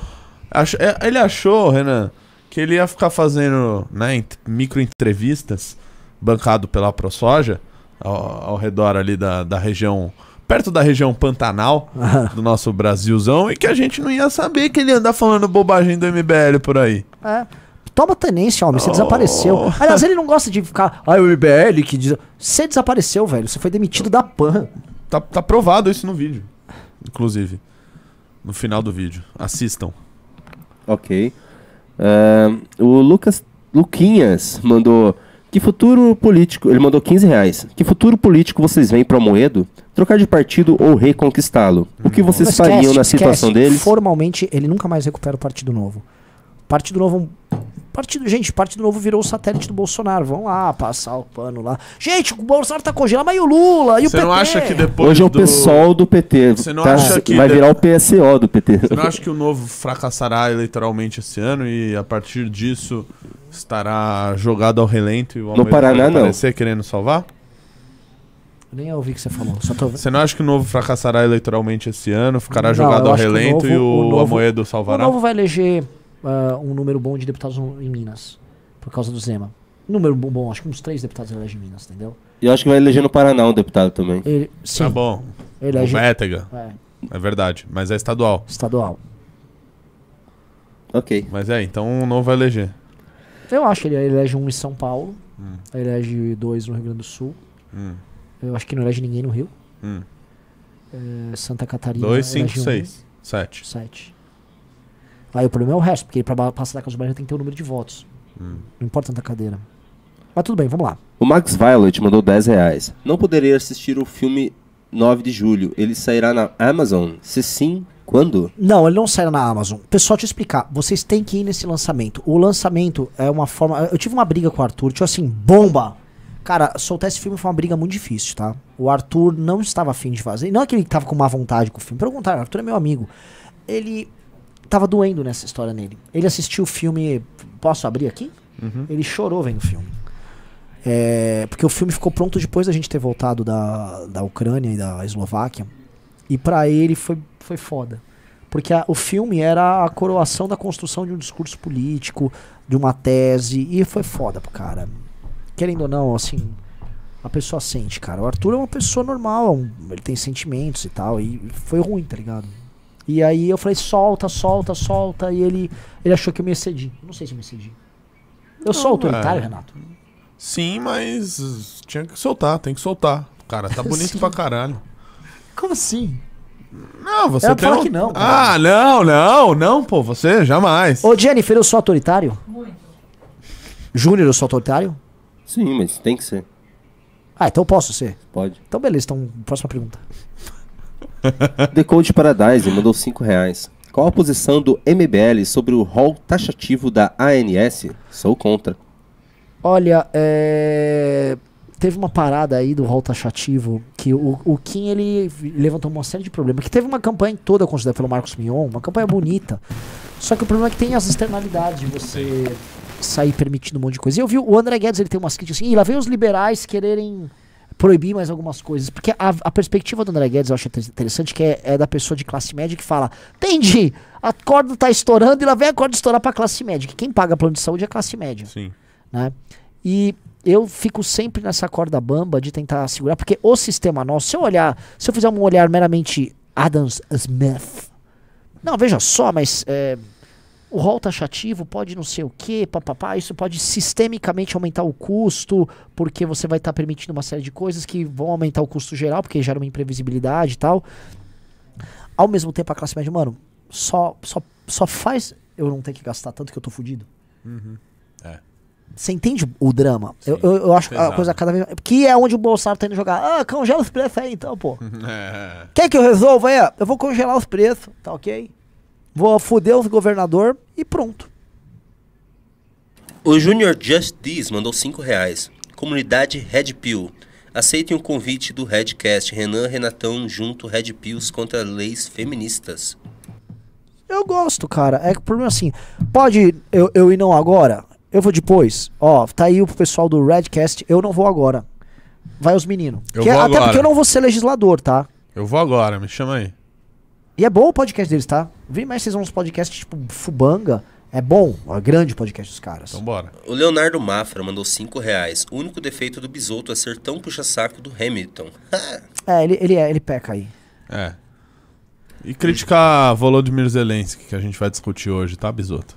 ach- é, Ele achou, Renan, que ele ia ficar fazendo né, ent- micro-entrevistas bancado pela ProSoja ao, ao redor ali da, da região perto da região Pantanal do nosso Brasilzão e que a gente não ia saber que ele ia andar falando bobagem do MBL por aí. É. Toma tenência, homem. Você Oh. desapareceu. Aliás, ele não gosta de ficar. Ai, o MBL que diz. Você desapareceu, velho. Você foi demitido da PAN. Tá, tá provado isso no vídeo, inclusive. No final do vídeo. Assistam. Ok. É, o Lucas Luquinhas mandou. Que futuro político. Ele mandou 15 reais. Que futuro político vocês veem para Moedo? Trocar de partido ou reconquistá-lo? O que vocês Mas fariam esquece, na esquece. situação deles? Formalmente, ele nunca mais recupera o Partido Novo. Partido Novo. Partido, gente, Partido Novo virou o satélite do Bolsonaro. Vão lá passar o pano lá. Gente, o Bolsonaro tá congelado, mas e o Lula? E o Você PT? não acha que depois Hoje é o do... PSOL do PT. Você não tá? acha que Vai de- virar o PSO do PT. Você não acha que o novo fracassará eleitoralmente esse ano e a partir disso estará jogado ao relento e o Almeida Paraná, vai não. aparecer querendo salvar? Nem ouvi o que você falou. Só tô... Você não acha que o novo fracassará eleitoralmente esse ano, ficará Não, jogado ao que o relento e novo- o, o novo- Amoedo O salvará? Novo vai eleger ah, um número bom de deputados em Minas. Por causa do Zema. Número bom, bom, acho que uns três deputados ele elege em Minas, entendeu? E eu acho que vai eleger no Paraná um deputado também. Ele, sim, Tá bom. ele O elege. Bétega, É, é verdade. Mas é estadual. estadual. Ok. Mas é, então o novo vai eleger. Eu acho que ele elege um em São Paulo. Hum. Elege dois no Rio Grande do Sul. Hum, Eu acho que não elege ninguém no Rio. hum. É, Santa Catarina. 2, 5, elege um, 6, 7. Sete. Aí o problema é o resto, porque pra ba- passar da Casa do Brasil tem que ter o número de votos. Hum. Não importa tanta cadeira. Mas tudo bem, vamos lá. O Max Violet mandou 10 reais. Não poderia assistir o filme 9 de julho. Ele sairá na Amazon? Se sim, quando? Não, ele não sai na Amazon. Pessoal, te explicar. Vocês têm que ir nesse lançamento. O lançamento é uma forma. Eu tive uma briga com o Arthur, tipo assim, bomba! Cara, soltar esse filme foi uma briga muito difícil, tá? O Arthur não estava afim de fazer. Não é que ele tava com má vontade com o filme. Pelo contrário, o Arthur é meu amigo. Ele tava doendo nessa história nele. Ele assistiu o filme. Posso abrir aqui? Ele chorou vendo o filme. É, porque o filme ficou pronto depois da gente ter voltado da, da Ucrânia e da Eslováquia. E pra ele foi, foi foda. Porque a- o filme era a coroação da construção de um discurso político, de uma tese, e foi foda pro cara. Querendo ou não, assim, a pessoa sente, cara. O Arthur é uma pessoa normal, um- ele tem sentimentos e tal, e foi ruim, tá ligado? E aí eu falei, solta, solta, solta, e ele, ele achou que eu me excedi. Não sei se eu me excedi. Eu sou Não, autoritário, é. Renato? Sim, mas tinha que soltar, tem que soltar. Cara, tá bonito pra caralho. Como assim? Não, você Eu tem falo um... que não, cara. Ah, não, não, não, pô, você jamais. Ô, Jennifer, eu sou autoritário? Muito. Júnior, eu sou autoritário? Sim, mas tem que ser. Ah, então eu posso ser. Pode. Então beleza, então próxima pergunta. The Code Paradise mandou 5 reais. Qual a posição do MBL sobre o rol taxativo da ANS? Sou contra. Olha, é... teve uma parada aí do rol taxativo que o, o Kim ele levantou uma série de problemas. Que teve uma campanha toda considerada pelo Marcos Mion, uma campanha bonita. Só que o problema é que tem as externalidades de você sair permitindo um monte de coisa. E eu vi o André Guedes, ele tem umas críticas assim, e lá vem os liberais quererem proibir mais algumas coisas. Porque a, a perspectiva do André Guedes eu acho inter- interessante, que é, é da pessoa de classe média que fala: entendi, a corda tá estourando e lá vem a corda estourar pra classe média. Que quem paga plano de saúde é a classe média Sim. né? E eu fico sempre nessa corda bamba de tentar segurar, porque o sistema nosso, se eu olhar, se eu fizer um olhar meramente Adam Smith, não, veja só, mas é, o rol taxativo pode não sei o que, papapá, isso pode sistemicamente aumentar o custo, porque você vai estar permitindo uma série de coisas que vão aumentar o custo geral, porque gera uma imprevisibilidade e tal. Ao mesmo tempo, a classe média, mano, só, só, só faz eu não ter que gastar tanto que eu tô fudido. É. Você entende o drama? Eu, Sim, eu, eu acho a pesado. coisa cada vez. Que é onde o Bolsonaro tá indo jogar. Ah, congela os preços aí então, pô. É. Quer que eu resolva aí? Eu vou congelar os preços, tá ok? Vou foder os governador e pronto. O Junior Just This mandou 5 reais. Comunidade Red Pill. Aceitem o convite do Redcast. Renan Renatão junto Red Pills contra leis feministas. Eu gosto, cara. É que o problema é assim. Pode eu, eu ir não agora? Eu vou depois. Ó, tá aí o pessoal do Redcast. Eu não vou agora. Vai os meninos. Eu Que- vou até agora. porque eu não vou ser legislador, tá? Eu vou agora, me chama aí. E é bom o podcast deles, tá? Vem mais vocês vão uns podcasts tipo Fubanga. É bom. É grande o podcast dos caras. Então bora. O Leonardo Mafra mandou 5 reais. O único defeito do Bisoto é ser tão puxa-saco do Hamilton. É, ele, ele, é, ele peca aí. É. E criticar Volodymyr Zelensky, que a gente vai discutir hoje, tá, Bisoto?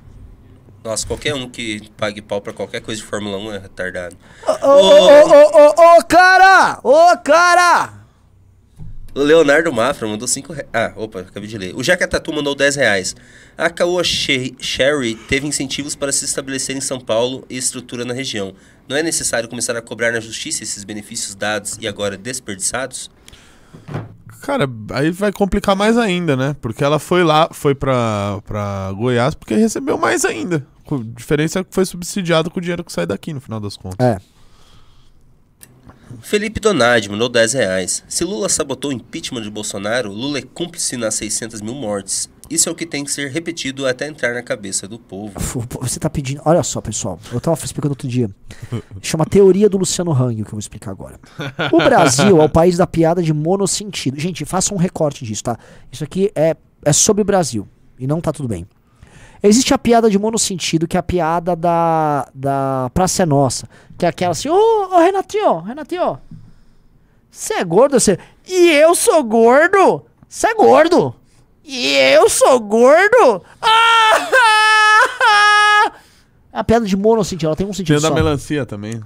Nossa, qualquer um que pague pau pra qualquer coisa de Fórmula 1 é retardado. Ô, ô, ô, ô, ô, ô, cara! Ô, cara! O Leonardo Mafra mandou 5 reais. Ah, opa, acabei de ler. O Jaca Tatu mandou 10 reais. A Caoa She- Sherry teve incentivos para se estabelecer em São Paulo e estrutura na região. Não é necessário começar a cobrar na justiça esses benefícios dados e agora desperdiçados? Cara, aí vai complicar mais ainda, né? Porque ela foi lá, foi pra, pra Goiás porque recebeu mais ainda. A diferença é que foi subsidiado com o dinheiro que sai daqui, no final das contas. É. Felipe Donadi mandou 10 reais. Se Lula sabotou o impeachment de Bolsonaro, Lula é cúmplice nas 600 mil mortes. Isso é o que tem que ser repetido até entrar na cabeça do povo. Você tá pedindo. Olha só, pessoal. Eu tava explicando outro dia. Chama Teoria do Luciano Hang, que eu vou explicar agora. O Brasil é o país da piada de monossentido. Gente, faça um recorte disso, tá? Isso aqui é, é sobre o Brasil. E não tá tudo bem. Existe a piada de monossentido, que é a piada da, da Praça é Nossa. Que é aquela assim, ô, ô Renatinho, Renatinho. Você é gordo? Você... E eu sou gordo? Você é gordo? E eu sou gordo? Ah! A piada de monossentido, ela tem um sentido da só. melancia também.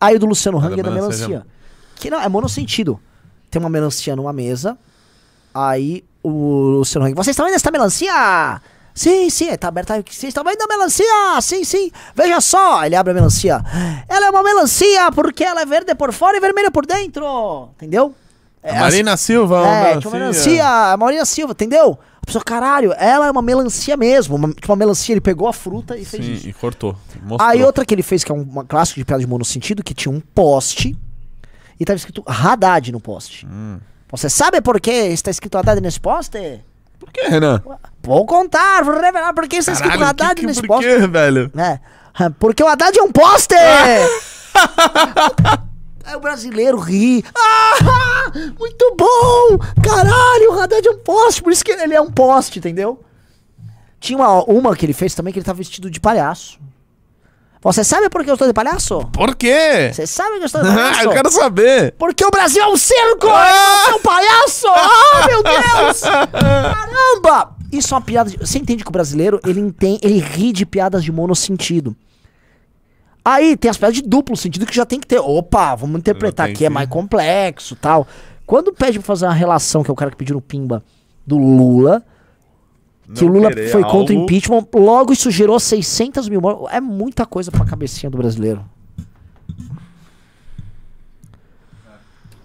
Aí o do Luciano Ah, Hang da é da melancia melancia. Que não, é monossentido. Tem uma melancia numa mesa. Aí o Luciano Hang. Vocês estão vendo essa melancia? Sim, sim, tá aberta. Vocês estão vendo a melancia? Sim, sim. Veja só. Ele abre a melancia. Ela é uma melancia porque ela é verde por fora e vermelha por dentro. Entendeu? É, A Marina Silva, uma é, tinha uma melancia, a Marina Silva, entendeu? A pessoa, caralho, ela é uma melancia mesmo. Uma, tipo, uma melancia, ele pegou a fruta e fez Sim, isso. e cortou. Mostrou. Aí outra que ele fez, que é um clássico de piada de monossentido, que tinha um poste e tava escrito Haddad no poste. Hum. Você sabe por que está escrito Haddad nesse poste? Por que, Renan? Vou contar, vou revelar por que está escrito Haddad que, que, nesse por quê, velho? É, porque o Haddad é um poste! Aí o brasileiro ri. Ah, muito bom! Caralho, o Haddad é um poste, por isso que ele é um poste, entendeu? Tinha uma, uma que ele fez também que ele tava vestido de palhaço. Você sabe por que eu estou de palhaço? Por quê? Você sabe que eu estou de palhaço? eu quero saber. Porque o Brasil é um circo! Ah! É um palhaço! Oh, meu Deus! Caramba! Isso é uma piada. De... Você entende que o brasileiro ele entende, ele ri de piadas de monossentido. Aí tem as piadas de duplo sentido que já tem que ter. Opa, vamos interpretar aqui, é que- mais complexo tal. Quando pede pra fazer uma relação, que é o cara que pediu no Pimba, do Lula, que o Lula foi contra o algo- impeachment, logo isso gerou 600 mil mortes. É muita coisa pra cabecinha do brasileiro.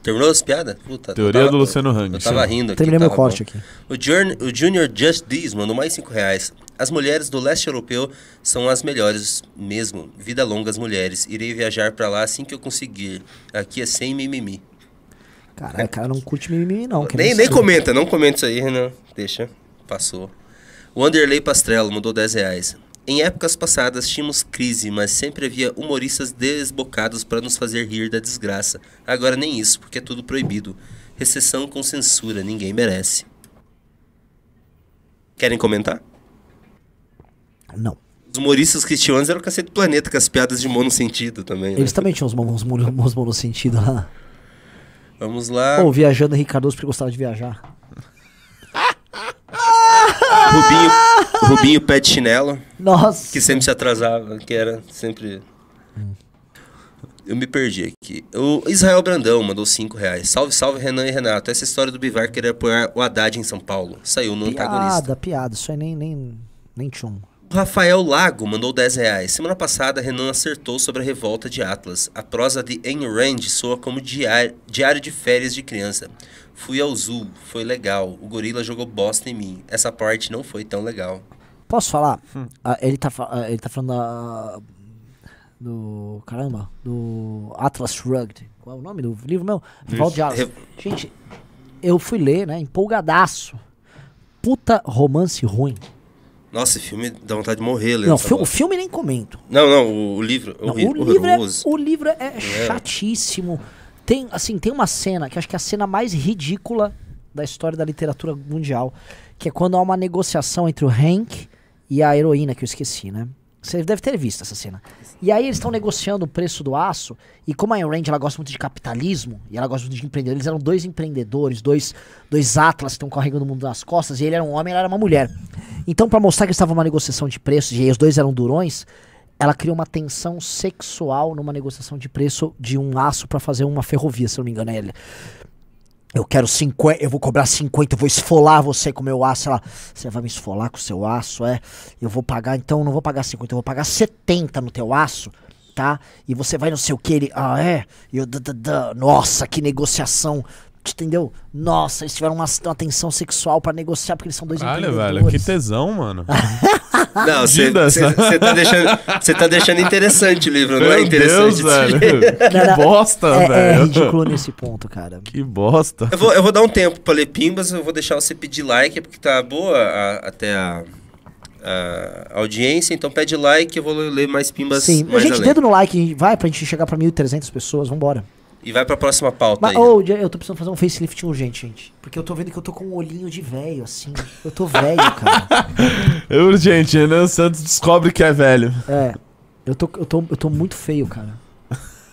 Terminou as piadas? Puta, Teoria tava- do Luciano Hang, Eu tava sim. rindo aqui. Terminei meu corte bom. aqui. O, Jun- o Junior Just This mandou mais 5 reais. As mulheres do leste europeu são as melhores mesmo. Vida longa as mulheres. Irei viajar pra lá assim que eu conseguir. Aqui é sem mimimi. Caralho, o cara não curte mimimi, não. Nem, nem comenta, não comenta isso aí, Renan. Deixa. Passou. O Anderley Pastrello mandou 10 reais. Em épocas passadas tínhamos crise, mas sempre havia humoristas desbocados para nos fazer rir da desgraça. Agora nem isso, porque é tudo proibido. Recessão com censura, ninguém merece. Querem comentar? Não. Os humoristas cristianos eram o cacete do planeta, com as piadas de monossentido também. né? Eles também tinham uns, uns, uns monossentido lá. Vamos lá. Pô, viajando Cardoso porque gostava de viajar. Rubinho, Rubinho pé de chinelo. Nossa. que sempre se atrasava, que era sempre. Eu me perdi aqui. O Israel Brandão mandou 5 reais. Salve, salve, Renan e Renato. Essa história do Bivar querer apoiar o Haddad em São Paulo. Saiu no antagonista. Piada, piada. Isso aí nem, nem, nem tchum. Rafael Lago mandou 10 reais. Semana passada, Renan acertou sobre a revolta de Atlas. A prosa de Ayn Rand soa como diário, diário de férias de criança. Fui ao zoo, foi legal. O gorila jogou bosta em mim. Essa parte não foi tão legal. Posso falar? Hum. Ah, ele, tá, ah, ele tá falando da, do. Caramba, do Atlas Shrugged. Qual é o nome do livro meu? Revolta de Atlas. Re- Gente, eu fui ler, né? Empolgadaço. Puta romance ruim. Nossa, esse filme dá vontade de morrer, lendo Não, fi- o filme nem comento. Não, não, o, o livro. Não, horri- o, livro é, o livro é chatíssimo. Tem, assim, tem uma cena que acho que é a cena mais ridícula da história da literatura mundial, que é quando há uma negociação entre o Hank e a heroína, que eu esqueci, né? Você deve ter visto essa cena. E aí eles estão negociando o preço do aço. E como a Ayn Rand ela gosta muito de capitalismo, e ela gosta muito de empreendedores, eles eram dois empreendedores, dois, dois atlas que estão carregando o mundo nas costas, e ele era um homem ela era uma mulher. Então, pra mostrar que eles estavam numa negociação de preços, e os dois eram durões, ela criou uma tensão sexual numa negociação de preço de um aço pra fazer uma ferrovia, se eu não me engano. Aí Ele, eu quero 50, eu vou cobrar 50, eu vou esfolar você com meu aço. Ela, você vai me esfolar com o seu aço, é? Eu vou pagar, então, não vou pagar 50, eu vou pagar 70 no teu aço, tá? E você vai não sei o que, ele, ah, é? Eu, dã, dã, dã. nossa, que negociação, entendeu? Nossa, eles tiveram uma, uma tensão sexual pra negociar, porque eles são dois Caralho, velho, empreendedores. que tesão, mano. Não, você tá, deixando, tá deixando interessante o livro, não é Meu interessante. Deus, velho. Que bosta, é, é velho. ridículo nesse ponto, cara. Que bosta. Eu vou, eu vou dar um tempo pra ler Pimbas, eu vou deixar você pedir like, porque tá boa a- até a, a audiência, então pede like, eu vou ler mais Pimbas Sim, mais gente, além. dedo no like, vai pra gente chegar pra 1.300 pessoas, vambora. E vai pra próxima pauta Mas, aí. ô, eu tô precisando fazer um facelift urgente, gente. Porque eu tô vendo que eu tô com um olhinho de velho, assim. Eu tô velho, cara. É urgente, Renan Santos descobre que é velho. É. Eu tô, eu tô, eu tô muito feio, cara.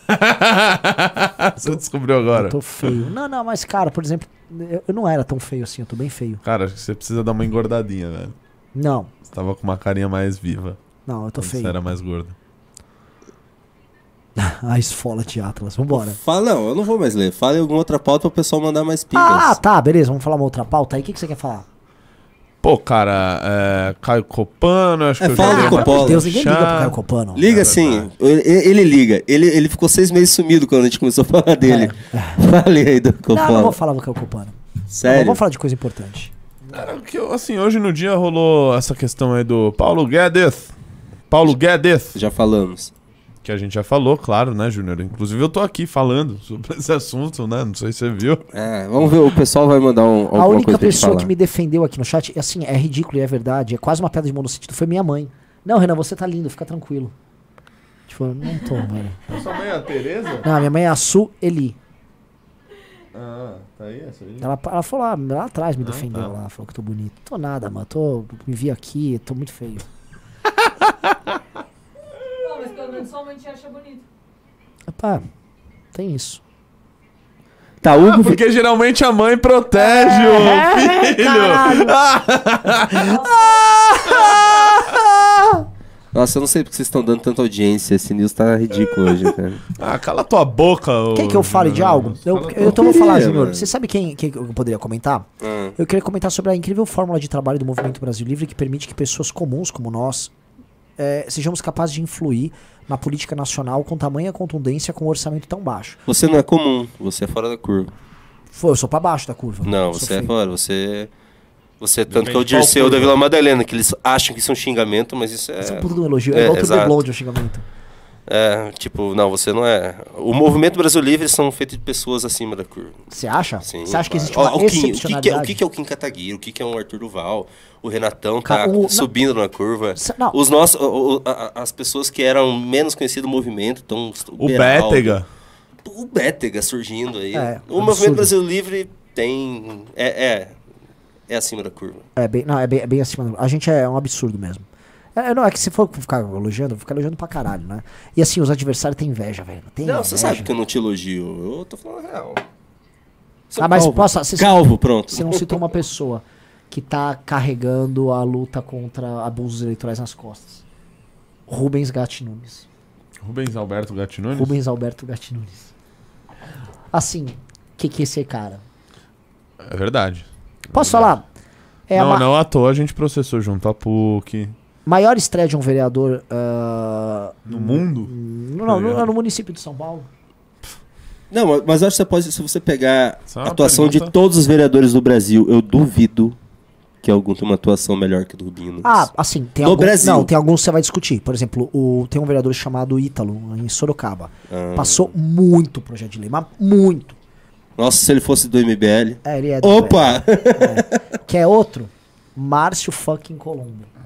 Você descobriu agora. Eu tô feio. Não, não, mas, cara, por exemplo, eu, eu não era tão feio assim, eu tô bem feio. Cara, acho que você precisa dar uma engordadinha, velho. Não, Você tava com uma carinha mais viva. não, eu tô feio. Você era mais gordo. A esfola de Atlas, vambora. Fala, não, eu não vou mais ler. Fala em alguma outra pauta pro pessoal mandar mais Pimbas. Ah, tá, beleza, vamos falar uma outra pauta aí. O que, que você quer falar? Pô, cara, é, Caio Copano, acho É, que eu fala já do Coppola. Meu Deus, ninguém liga pro. Caio Copano. Liga É sim, ele, ele liga. Ele, ele ficou seis meses sumido quando a gente começou a falar dele. Fale aí do É. Não, não vou falar do Caio Copano. Não, Sério? vamos falar de coisa importante. Cara, que, eu- assim, hoje no dia rolou essa questão aí do Paulo Guedes. Paulo Guedes. Já falamos. Que a gente já falou, claro, né, Júnior? Inclusive eu tô aqui falando sobre esse assunto, né? Não sei se você viu. É, vamos ver, o pessoal vai mandar um, A única pessoa que me defendeu aqui no chat, e assim, é ridículo e é verdade, é quase uma pedra de mão no sentido, foi minha mãe. Não, Renan, você tá lindo, fica tranquilo. Tipo, eu não tô, velho. Sua mãe é a Tereza? Não, minha mãe é a Su Eli. Ah, tá aí essa aí. Ela, ela falou lá, lá atrás, me Ah, defendeu tá. lá, falou que eu tô bonito. Tô nada, mano. Tô, me vi aqui, tô muito feio. Mas pelo menos sua mãe te acha bonito. Epá, tem isso. Tá, Ah, Hugo, porque geralmente a mãe protege É, o filho. caralho. Nossa, eu não sei porque vocês estão dando tanta audiência. Esse news tá ridículo hoje, cara. Ah, cala tua boca. ô, Quer que eu fale de algo? Eu, eu, então vou falar, Júnior. Você sabe quem, quem eu poderia comentar? Hum. Eu queria comentar sobre a incrível fórmula de trabalho do Movimento Brasil Livre que permite que pessoas comuns como nós eh, sejamos capazes de influir na política nacional com tamanha contundência com um orçamento tão baixo. Você não é comum, você é fora da curva. Foi, eu sou pra baixo da curva. Não, você é feio. fora, você. Você é tanto Depende que é o Dirceu da. Vila Madalena, que eles acham que isso é um xingamento, mas isso é. Isso é um um elogio. É, É, igual o. Blonde, o xingamento. É, tipo, não, você não é. O movimento Brasil Livre são feitos de pessoas acima da curva. Você acha? Sim, Você acha que existe uma Ó, o Kim, o que, que é, o que que é o Kim Kataguiri? O que, que é um Arthur Duval? O Renatão tá o- não- subindo na curva. Não. Os nossos, o- o- a- as pessoas que eram menos conhecidas do movimento estão. O Bétega. O Bétega surgindo aí. É, o absurdo. movimento Brasil Livre tem. É, é, é acima da curva. É bem, não, é bem, é bem acima. do- A gente é um absurdo mesmo. É, não, é que se for ficar elogiando, eu vou ficar elogiando pra caralho, né? E assim, os adversários têm inveja, velho. Tem Não, inveja. você sabe que eu não te elogio. Eu tô falando a real. Você é Ah, mas calvo. posso- você- Calvo, pronto. Você não citou uma pessoa que tá carregando a luta contra abusos eleitorais nas costas. Rubens Gatti Nunes. Rubens Alberto Gatinunes? Rubens Alberto Gatti Nunes. Assim, que que é esse cara? É verdade. Posso falar? É não, ma- não à toa a gente processou junto a PUC. Maior estreia de um vereador ah, No mundo? no, não, no, no município de São Paulo. Não, mas- acho que você pode, se você pegar Só a atuação pergunta. de todos os vereadores do Brasil, eu duvido que algum tenha uma atuação melhor que do Rubinho Nunes. Ah, assim, tem No alguns. Brasil. Não, tem alguns que você vai discutir. Por exemplo, o, tem um vereador chamado Ítalo, em Sorocaba. Ah. Passou muito projeto de lei, mas muito. Nossa, se ele fosse do MBL. É, ele é do- Opa! Que é outro, Márcio fucking Colombo. E-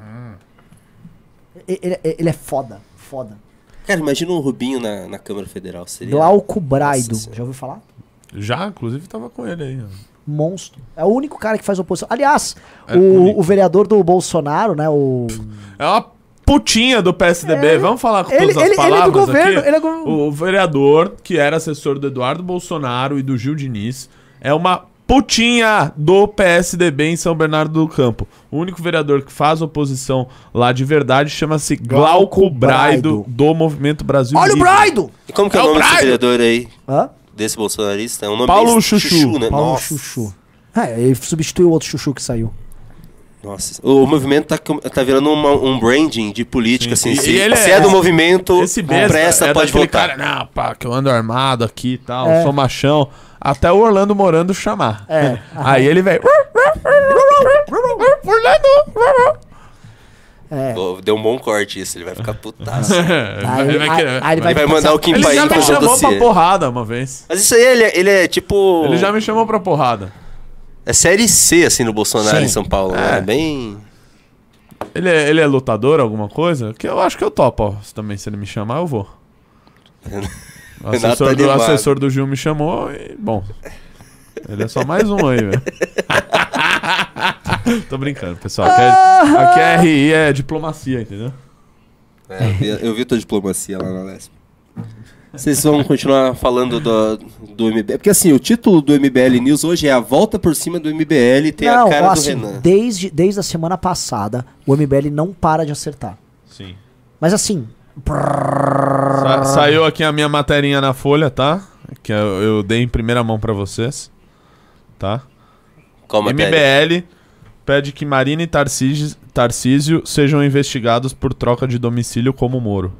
Ele, ele é foda, foda. Cara, imagina um Rubinho na, na Câmara Federal. Seria. Glauco Braido, Nossa já ouviu falar? Já, inclusive, tava com ele aí. ó. Monstro. É o único cara que faz oposição. Aliás, É o, o vereador do Bolsonaro, né? O. É uma putinha do PSDB. Vamos falar com Ele- todas as ele- ele é do palavras governo, aqui? ele é go- O vereador, que era assessor do Eduardo Bolsonaro e do Gil Diniz, é uma putinha do PSDB em São Bernardo do Campo. O único vereador que faz oposição lá de verdade chama-se Glauco Glauco Braido, Braido. do Movimento Brasil Olha o Livre. Braido! E como que é, É o o nome desse Brian. vereador aí? Hã? Desse bolsonarista? É um nome Paulo bem Chuchu. né? Paulo Nossa. Chuchu. É, ele substituiu o outro Chuchu que saiu. Nossa. O movimento tá, tá virando uma- um branding de política, Sim, assim. sim. Se, ele se é- é, do movimento, Esse besta presta, é pode voltar. cara, não, pá, que eu ando armado aqui e tal, É. sou machão. Até o Orlando Morando chamar. É. Aí ele vem... Orlando! É. Pô, Deu um bom corte isso, ele vai ficar putaço. Aí, Ele vai aí- querer- aí ele Ele vai mandar o Kim Ele já me chamou pra porrada uma vez. Mas isso aí, ele, é- ele é tipo... Ele já me chamou pra porrada. É série C, assim, no Bolsonaro Sim. em São Paulo, né? É. É bem... Ele é, ele é lutador, alguma coisa? Que eu acho que eu topo, ó. Se Também, se ele me chamar, eu vou. O assessor, tá do, assessor do Gil me chamou e, bom... Ele é só mais um aí, velho. Tô brincando, pessoal. Aqui é, aqui é RI, é diplomacia, entendeu? É, eu, vi, eu vi tua diplomacia lá na Lesp. Vocês vão continuar falando do, do MBL. Porque assim, o título do MBL News hoje é a volta por cima do MBL e tem não, a cara ó, do assim, Renan. desde, desde a semana passada, o MBL não para de acertar. Sim. Mas assim, Sa- saiu aqui a minha materinha na folha, tá? Que eu, eu dei em primeira mão pra vocês. Tá? Matéria? MBL pede que Marina e Tarcísio, Tarcísio sejam investigados por troca de domicílio como Moro.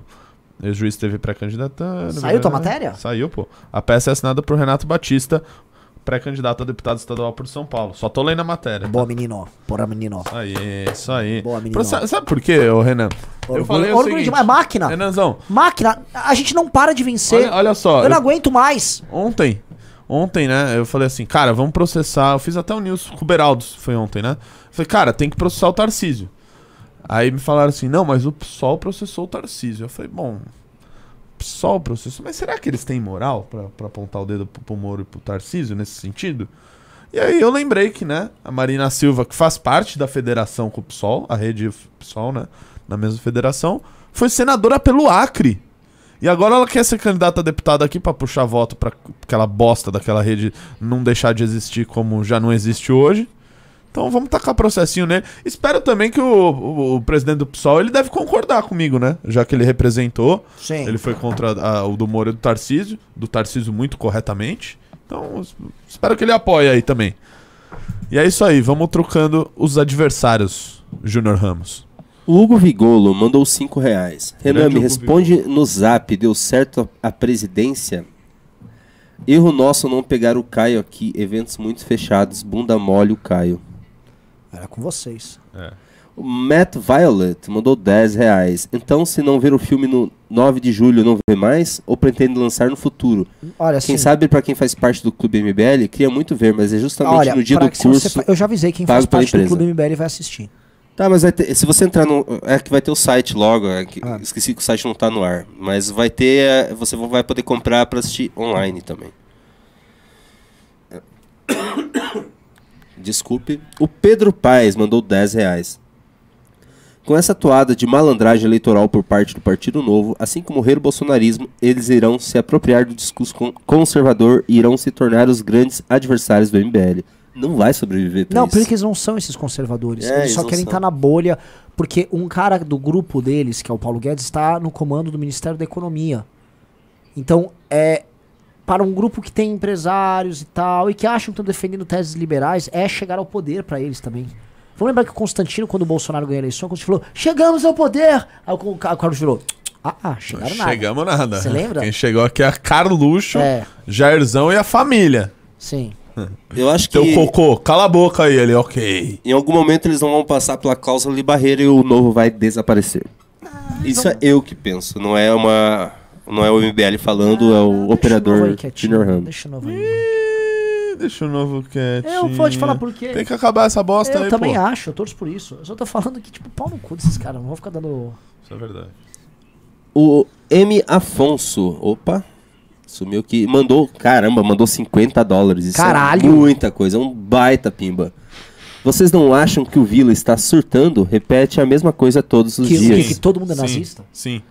O juiz esteve pré-candidatando. Saiu tua blá. matéria? Saiu, pô. A peça é assinada por Renato Batista, pré-candidato a deputado estadual por São Paulo. Só tô lendo a matéria. boa menino, porra menino. Isso aí, isso aí. Boa, menino. Pra- sa- sabe por quê, ô Renan? Eu falei Orgulho seguinte, demais, máquina. Renanzão, Máquina, a gente não para de vencer. olha, olha só. eu não eu- aguento mais. Ontem, ontem, né? Eu falei assim, cara, vamos processar. Eu fiz até o news com o foi ontem, né? Eu falei, cara, tem que processar o Tarcísio. Aí me falaram assim, não, mas o PSOL processou o Tarcísio. Eu falei, bom, o PSOL processou, mas será que eles têm moral pra apontar o dedo pro, pro Moro e pro Tarcísio nesse sentido? E aí eu lembrei que, né, a Marina Silva, que faz parte da federação com o PSOL, a rede PSOL, né, na mesma federação, foi senadora pelo Acre. E agora ela quer ser candidata a deputada aqui pra puxar voto pra aquela bosta daquela rede não deixar de existir como já não existe hoje. Então vamos tacar processinho nele. Espero também que o, o- o presidente do PSOL ele deve concordar comigo, né? Já que ele representou. Sim. Ele foi contra a- o do Moro e do Tarcísio. Do Tarcísio muito corretamente. Então es- espero que ele apoie aí também. E é isso aí. Vamos trocando os adversários, Júnior Ramos. O Hugo Vigolo mandou 5 reais. Renan, Grande me Hugo responde no zap, deu certo a a presidência? Erro nosso não pegar o Caio aqui, eventos muito fechados, bunda mole o Caio. Era com vocês. O Matt Violet mandou 10 reais. Então, se não ver o filme no 9 de julho, não vê mais? Ou pretende lançar no futuro? Olha, assim, Quem sabe, pra quem faz parte do Clube MBL, queria muito ver, mas é justamente olha, no dia do que se você curso. fa- eu já avisei quem faz parte do. Clube MBL vai assistir. Tá, mas vai ter, se você entrar no. É que vai ter o site logo. é que- Ah. Esqueci que o site não tá no ar. Mas vai ter. é, Você vai poder comprar pra assistir online também. Desculpe. O Pedro Paes mandou 10 reais. Com essa toada de malandragem eleitoral por parte do Partido Novo, assim como morrer o bolsonarismo, eles irão se apropriar do discurso con- conservador e irão se tornar os grandes adversários do MBL. Não vai sobreviver pra Não, isso. porque eles não são esses conservadores. É, eles só querem estar na bolha, porque um cara do grupo deles, que é o Paulo Guedes, está no comando do Ministério da Economia. Então, é para um grupo que tem empresários e tal, e que acham que estão defendendo teses liberais, é chegar ao poder para eles também. Vamos lembrar que o Constantino, quando o Bolsonaro ganhou a eleição, quando ele falou, chegamos ao poder! Aí o, Ca- o Carlos virou, ah, ah chegaram nada. Chegamos nada. Você lembra? Quem chegou aqui é a Carluxo, É. Jairzão e a família. Sim. Eu acho que. Teu cocô, cala a boca aí, ele, ok. Em algum momento eles não vão passar pela cláusula de barreira e o novo vai desaparecer. Isso é eu que penso, não é uma. Não é o MBL falando, é o Deixa novo operador Junior Ramos. Deixa o novo aí. Ih, Deixa o novo quietinho. Eu vou te falar por quê. Tem que acabar essa bosta Eu aí, também pô. acho, eu torço por isso. Eu só tô falando que, tipo, pau no cu desses caras. Não vou ficar dando. Isso é verdade. O M. Afonso, opa, sumiu aqui, mandou, caramba, mandou 50 dólares. Isso Caralho! é muita coisa, é um baita pimba. Vocês não acham que o Vila está surtando? Repete a mesma coisa todos os Que- dias. que- todo mundo é Sim, nazista? Sim.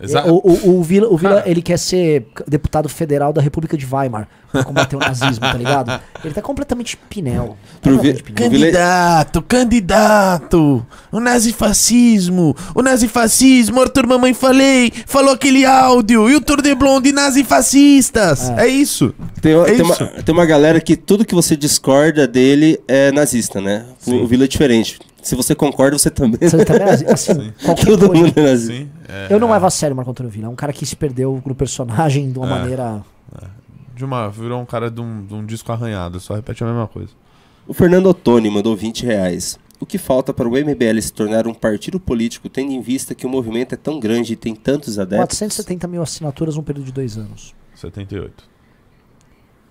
É, Exato. O, o, o Vila, o Vila ele quer ser deputado federal da República de Weimar pra combater o nazismo, tá ligado? Ele tá completamente pinel. Pro Completamente Vi- pinel. o Vila- Candidato, candidato, o nazifascismo, o nazifascismo, Arthur Mamãe Falei, falou aquele áudio, e o Tour de Blonde nazifascistas. É, isso. Tem, É tem uma, isso. tem uma galera que tudo que você discorda dele é nazista, né? O, o Vila é diferente. Se você concorda, você também. Você também é nazista? Assim, qualquer Todo coisa. mundo é nazista. Sim. é, Eu não levo a sério o Marco Antônio Villa. É um cara que se perdeu no personagem de uma É. maneira. de uma, virou um cara de um, de um disco arranhado, só repete a mesma coisa. O Fernando Ottoni mandou 20 reais. O que falta para o MBL se tornar um partido político, tendo em vista que o movimento é tão grande e tem tantos adeptos? 470 mil assinaturas num período de dois anos. 78.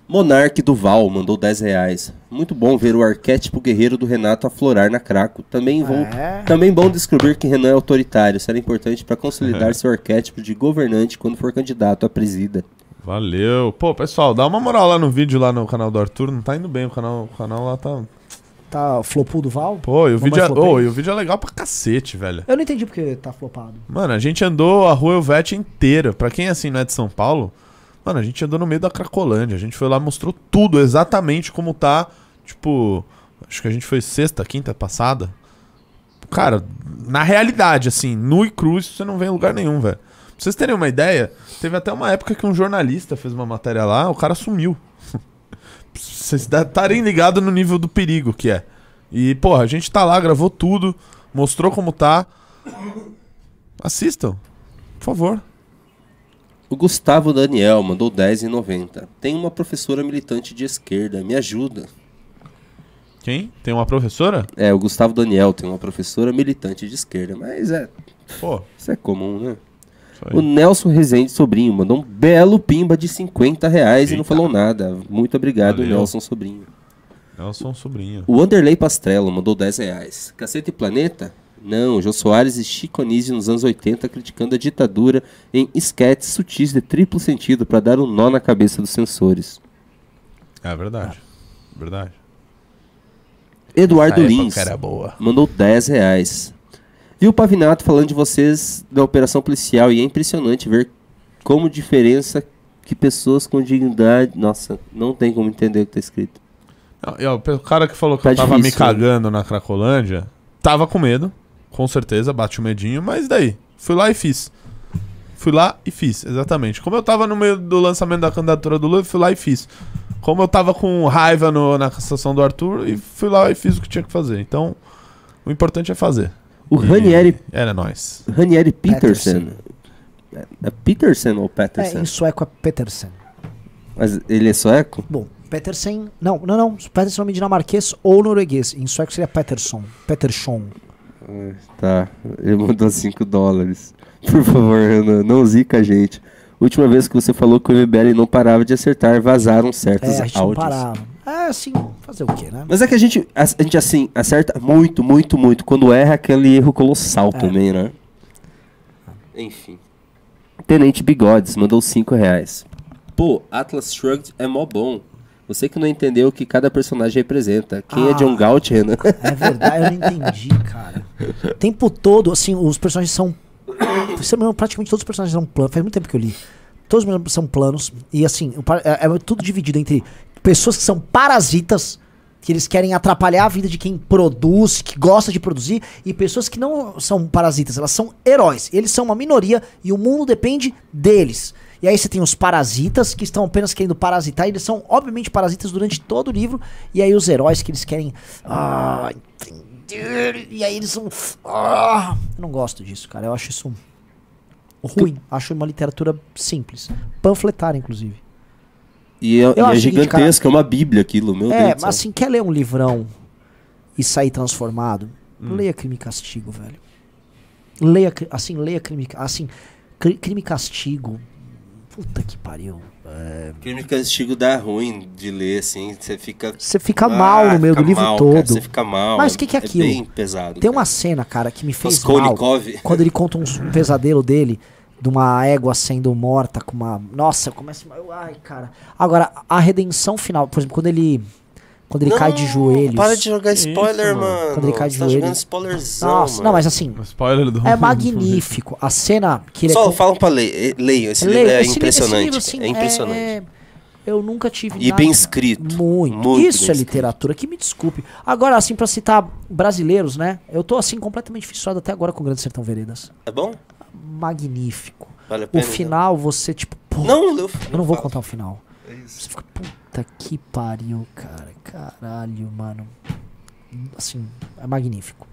Monarque Duval mandou 10 reais. Muito bom ver o arquétipo guerreiro do Renato aflorar na Craco. Também, vou, É. também bom descobrir que Renan é autoritário. Será importante para consolidar seu arquétipo de governante quando for candidato à presida. Valeu. Pô, pessoal, dá uma moral lá no vídeo, lá no canal do Arthur. Não tá indo bem, o canal, o canal lá tá. Tá flopudo Val? Pô, e o, vídeo é, ô, e o vídeo é legal pra cacete, velho. Eu não entendi porque tá flopado. Mano, a gente andou a rua Elvete inteira. Pra quem assim não é de São Paulo, mano, a gente andou no meio da Cracolândia. A gente foi lá, mostrou tudo exatamente como tá. Tipo, acho que a gente foi sexta, quinta passada. Cara, na realidade, assim, nu e cru, isso você não vê em lugar nenhum, velho. Pra vocês terem uma ideia, teve até uma época que um jornalista fez uma matéria lá, o cara sumiu. Pra Vocês estarem ligados no nível do perigo que é. E, porra, a gente tá lá, gravou tudo, mostrou como tá. Assistam, por favor. O Gustavo Daniel mandou 10,90. Tem uma professora militante de esquerda, me ajuda. Quem? Tem uma professora? É, o Gustavo Daniel tem uma professora militante de esquerda, mas é, Pô, isso é comum, né? O Nelson Rezende Sobrinho mandou um belo pimba de 50 reais e não Eita. falou nada. Muito obrigado, Valeu. Nelson Sobrinho. Nelson Sobrinho. O Wanderlei Pastrello mandou 10 reais. Cacete e Planeta? Não, Jô Soares e Chico Anísio nos anos 80 criticando a ditadura em esquetes sutis de triplo sentido para dar um nó na cabeça dos censores. É verdade. Verdade. Eduardo Lins mandou 10 reais. Vi o Pavinato falando de vocês da operação policial e é impressionante ver como diferença que pessoas com dignidade... Nossa, não tem como entender o que tá escrito. Não, e, ó, o cara que falou que Tá eu tava difícil, me cagando na Cracolândia, tava com medo, com certeza, bate o medinho, mas daí, fui lá e fiz. Fui lá e fiz, exatamente. Como eu tava no meio do lançamento da candidatura do Lula, eu fui lá e fiz. Como eu tava com raiva no- na cassação do Arthur, e fui lá e fiz o que tinha que fazer. Então, o importante é fazer. O E Ranieri, Era nós. Ranieri Peterson. Peterson. É, é Peterson ou É, Peterson? em sueco é Petersen. Mas ele é sueco? Bom, Petersen. Não, não, não. Petersen é nome dinamarquês ou norueguês. Em sueco seria Peterson. Peterson. Tá, ele mandou 5 dólares. Por favor, Renan, não zica a gente. Última vez que você falou que o MBL não parava de acertar, vazaram certos É, a gente não áudios. parava. É, assim, fazer o quê, né? Mas é que a gente, a, a gente, assim, acerta muito, muito, muito. Quando erra, aquele erro colossal É. também, né? Enfim. Tenente Bigodes mandou 5 reais. Pô, Atlas Shrugged é mó bom. Você que não entendeu o que cada personagem representa. Quem é Ah. John Galt, Renan? É verdade, eu não entendi, cara. O tempo todo, assim, os personagens são. engano, Praticamente todos os personagens são planos. Faz muito tempo que eu li. Todos os são planos. E assim, é, é tudo dividido entre pessoas que são parasitas, que eles querem atrapalhar a vida de quem produz, que gosta de produzir, e pessoas que não são parasitas, elas são heróis. Eles são uma minoria e o mundo depende deles. E aí você tem os parasitas que estão apenas querendo parasitar, e eles são obviamente parasitas durante todo o livro. E aí os heróis que eles querem. Ah, entender. E aí eles são. Ah, eu não gosto disso, cara. Eu acho isso ruim. Acho uma literatura simples. Panfletária, inclusive. E é, e Eu é seguinte, gigantesco, é uma bíblia aquilo, meu é, Deus do mas assim, quer ler um livrão e sair transformado? Hum. Leia Crime e Castigo, velho. Leia, assim, leia Crime, assim, Cri- Crime e Castigo. Puta que pariu. Crime e Castigo dá ruim de ler, assim, você fica... Você fica Ah, mal no meio do livro mal, todo. você fica mal. Mas o que que é aquilo? bem pesado. Tem cara. uma cena, cara, que me fez mal. Raskolnikov. Quando ele conta um, pesadelo dele, de uma égua sendo morta com uma. Nossa, eu começo. Ai, cara. Agora, a redenção final, por exemplo, quando ele. Quando ele cai de joelhos. Para de jogar spoiler, Isso, mano. Quando ele cai de Você tá joelhos. spoilerzão, Nossa, mano. não, mas assim, O spoiler do. é magnífico. A cena que ele é Só com- falam pra ler. Leiam, esse Leio, livro é esse impressionante. livro, assim, é impressionante. é- Eu nunca tive E nada- bem escrito. Muito. Muito Isso é escrito. literatura, que me desculpe. Agora, assim, pra citar brasileiros, né? Eu tô, assim, completamente fissurado até agora com o Grande Sertão Veredas. É bom? Magnífico. Vale a O pena. final, você, tipo, pô, Não, não leu. eu não vou contar o final. Isso. Você fica, puta que pariu, cara. Caralho, mano. Assim, é magnífico.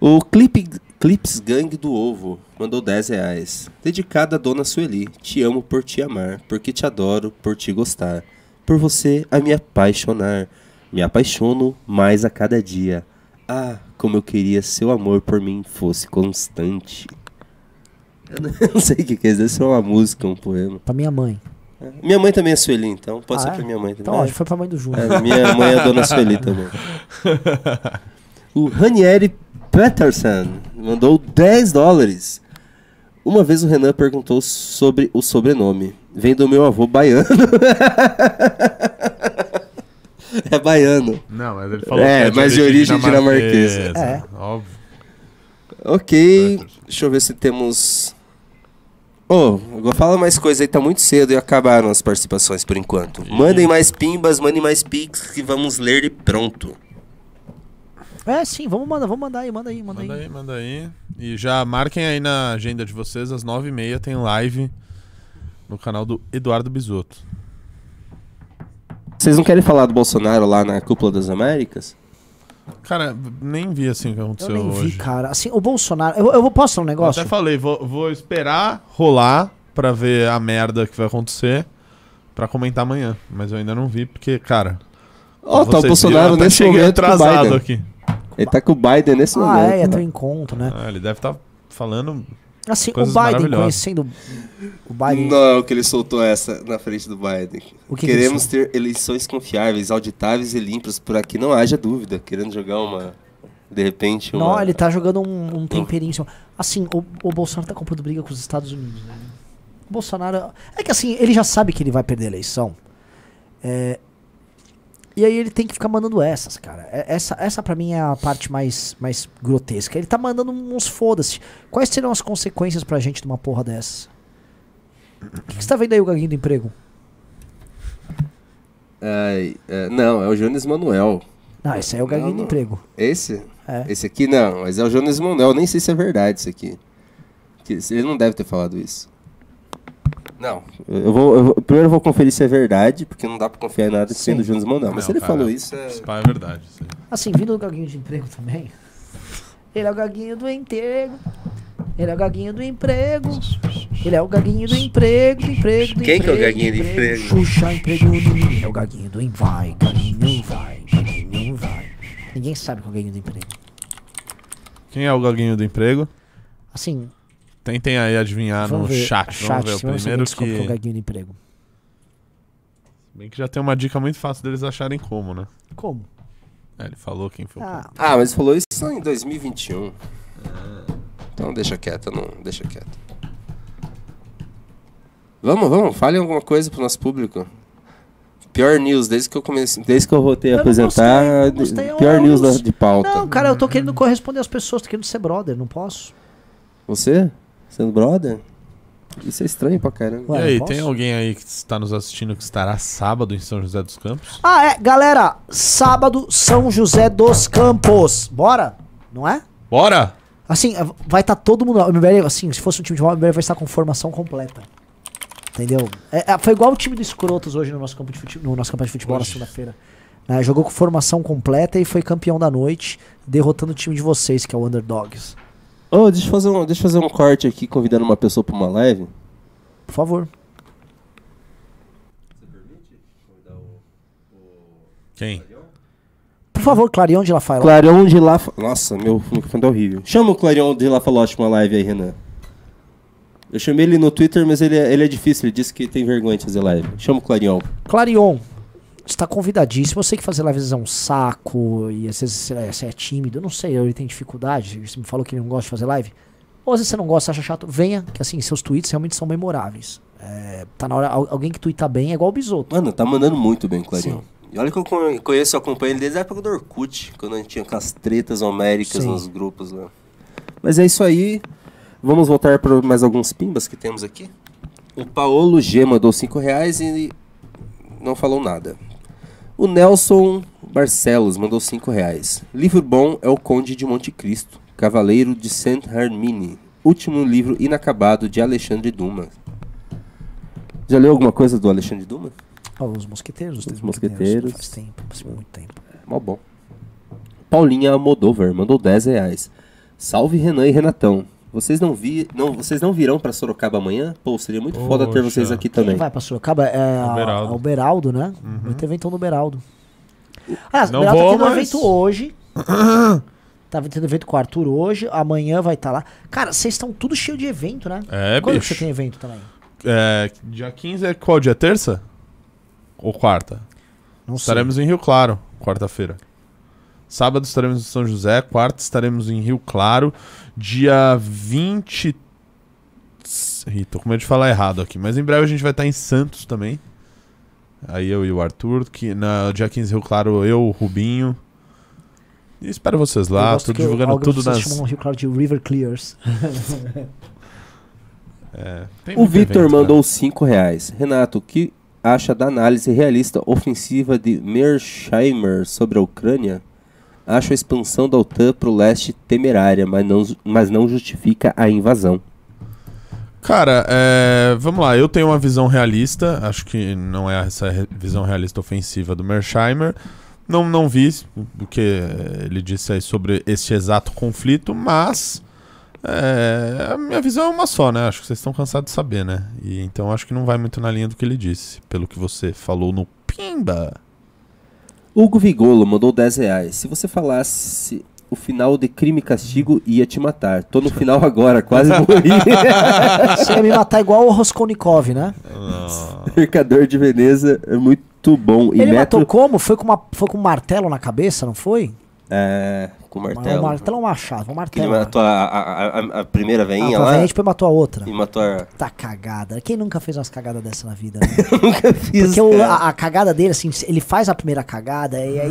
O Clip, Clips Gang do Ovo mandou 10 reais. Dedicado à dona Sueli. Te amo por te amar, porque te adoro por te gostar. Por você a me apaixonar. Me apaixono mais a cada dia. Ah, como eu queria seu amor por mim fosse constante. Eu não- sei o que quer dizer, se é uma música, um poema. Pra minha mãe. Minha mãe também é Sueli, então pode Ah, ser é? pra minha mãe também. Então, ó, foi pra mãe do Júnior. É, minha mãe é a dona Sueli também. O Ranieri Peterson mandou 10 dólares. Uma vez o Renan perguntou sobre o sobrenome. Vem do meu avô baiano. é baiano. Não, mas ele falou É, que mas de origem dinamarquesa. É. Óbvio. Ok, Peterson. deixa eu ver se temos. Ô, oh, fala mais coisa aí, tá muito cedo e acabaram as participações por enquanto. Mandem mais pimbas, mandem mais pics que vamos ler e pronto. É, sim, vamos mandar, vamos mandar aí, manda aí, manda, Manda aí. aí, manda aí. E já marquem aí na agenda de vocês, às 9h30 tem live no canal do Eduardo Bisotto. Vocês não querem falar do Bolsonaro lá na Cúpula das Américas? Cara, nem vi assim o que Eu aconteceu nem hoje. vi, cara. Assim, o Bolsonaro. Eu, eu posso falar um Eu negócio? até falei, vou, vou esperar rolar pra ver a merda que vai acontecer pra comentar amanhã. Mas eu ainda não vi, porque, cara. Ó, tá o Bolsonaro viram, até nesse cheguei momento com o atrasado Biden. aqui. Ele tá com o Biden nesse Ah, momento. é, ia ter um né? encontro, né? Ah, ele deve estar falando. Assim, Coisas o Biden, conhecendo o Biden. Não, que ele soltou essa na frente do Biden. O que que Queremos ele ter eleições confiáveis, auditáveis e limpas, por aqui não haja dúvida. Querendo jogar uma. De repente, uma. Não, ele tá jogando um, um temperinho. Assim, o, o Bolsonaro tá comprando briga com os Estados Unidos, né? O Bolsonaro. É que assim, ele já sabe que ele vai perder a eleição. É, e aí ele tem que ficar mandando essas, cara. É- Essa, essa pra mim é a parte mais, mais grotesca. Ele tá mandando uns foda-se. Quais serão as consequências pra gente de uma porra dessa? O que, que você tá vendo aí, o gaguinho do emprego? Ai, é, não, é o Jones Manuel. Não, esse aí é o gaguinho Não, do emprego. Esse? É. Esse aqui não, mas é o Jones Manuel. Nem sei se é verdade isso aqui. Ele não deve ter falado isso. Não. Eu vou, eu vou- primeiro eu vou conferir se é verdade, porque não dá pra confiar em nada que vem do Jones Manuel. Mas se Não, ele cara, falou isso, é. Pá é verdade. isso aí. Assim, vindo do gaguinho de emprego também. Ele é o gaguinho do emprego. Ele é o gaguinho do emprego. Ele é o gaguinho do emprego, do emprego, do Quem que é o emprego, gaguinho do emprego? Xuxa, emprego no É o gaguinho do em vai, gaguinho vai, gaguinho vai. Ninguém sabe qual é o gaguinho do emprego. Quem é o gaguinho do emprego? Assim, Tentem aí adivinhar vamos no ver. chat. chat Vamos ver. O primeiro é que. gaguinho do emprego. Bem que já tem uma dica muito fácil deles acharem como, né? Como? É, ele falou quem foi. o Ah, Ah, mas falou isso só em 2021. Então deixa quieto, não, deixa quieto. Vamos, vamos, fale alguma coisa pro nosso público. Pior news, desde que eu comecei, desde que eu voltei a Eu apresentar, gostei, não gostei. pior news da- de pauta. Não, cara, eu tô querendo corresponder às pessoas, tô querendo ser brother, não posso. Você? Sendo brother? Isso é estranho pra caramba. Ué, e aí, posso? tem alguém aí que está nos assistindo que estará sábado em São José dos Campos? Ah, é, galera, sábado, São José dos Campos. Bora? Não é? Bora! Assim, é, vai estar todo mundo. O MBL, assim, se fosse um time de futebol, o MBL vai estar com formação completa. Entendeu? É, é, foi igual o time do Escrotos hoje no nosso campo de futebol, no nosso campo de futebol na segunda-feira. Né, jogou com formação completa e foi campeão da noite, derrotando o time de vocês, que é o Underdogs. Ô, deixa eu fazer um, deixa eu fazer um corte aqui convidando uma pessoa pra uma live. Por favor. Quem? Por favor, Clarion de La Faila. Clarion de La... Nossa, meu microfone tá horrível. Chama o Clarion de La Falote pra uma live aí, Renan. Eu chamei ele no Twitter, mas ele é, ele é difícil. Ele disse que tem vergonha de fazer live. Chama o Clarion. Clarion, está convidadíssimo. Eu sei que fazer lives é um saco e às vezes você é, é tímido. Eu não sei, ele tem dificuldade. Você me falou que ele não gosta de fazer live. Ou às vezes você não gosta, acha chato, venha, que assim, seus tweets realmente são memoráveis. É, tá na hora, al- alguém que tweeta bem é igual o Bisoto. Mano, tá mandando muito bem, Clarinho. Sim. E olha que eu con- conheço, eu acompanho ele desde a época do Orkut, quando a gente tinha aquelas tretas homéricas Sim. nos grupos lá. Mas é isso aí. Vamos voltar para mais alguns pimbas que temos aqui. O Paolo G mandou 5 reais e não falou nada. O Nelson Barcelos mandou 5 reais. Livro bom é O Conde de Monte Cristo, Cavaleiro de Saint Hermine, último livro inacabado de Alexandre Dumas. Já leu alguma coisa do Alexandre Dumas? Ó, os mosqueteiros, os, três Mosqueteiros. Faz tempo, faz muito tempo. Mó bom. Paulinha Almodóvar mandou 10 reais. Salve Renan e Renatão. Vocês não, vi, não, vocês não virão pra Sorocaba amanhã? Pô, seria muito foda ter Poxa. vocês aqui Quem também. vai pra Sorocaba é a- a- o Beraldo, né? Vai ter evento no o Não Beraldo tá vou, tendo um mas- evento hoje. Tá tendo evento com o Arthur hoje. Amanhã vai estar lá. Cara, vocês estão tudo cheio de evento, né? É, Quando que bicho. você tem evento também? É, dia 15 é qual dia? Terça? Ou quarta? Não sei. Estaremos em Rio Claro, quarta-feira. Sábado estaremos em São José, quarta estaremos em Rio Claro, dia 20. Ih, tô com medo de falar errado aqui, mas em breve a gente vai estar em Santos também. Aí eu e o Arthur, que na dia 15 Rio Claro, eu, o Rubinho. E espero vocês lá, tô divulgando tudo nas. chamam o Rio Claro de River Clears. É, O evento, mandou 5 reais. Renato, o que acha da análise realista ofensiva de Mersheimer sobre a Ucrânia? Acho a expansão da OTAN pro leste temerária, mas não, mas não justifica a invasão. Cara, é, vamos lá, eu tenho uma visão realista, acho que não é essa visão realista ofensiva do Mersheimer. Não, não vi o que ele disse aí sobre este exato conflito, mas é, a minha visão é uma só, né? Acho que vocês estão cansados de saber, né? E, então acho que não vai muito na linha do que ele disse, pelo que você falou no Pimba. Hugo Vigolo mandou 10 reais. Se você falasse o final de Crime e Castigo, ia te matar. Tô no final agora, quase morri. Você ia me matar igual o Roskolnikov, né? Mercador de Veneza é muito bom. E Ele metro... matou como? Foi com, uma, foi com um martelo na cabeça, não foi? É, com Um martelo. martelo ou um machado? Um Que ele martelo. matou a, a, a- a primeira Ah, veinha pra lá frente, depois matou a outra. e matou a... Tá cagada. Quem nunca fez umas cagadas dessa na vida, né? Nunca fiz, Porque o- a, a cagada dele, assim, ele faz a primeira cagada e aí,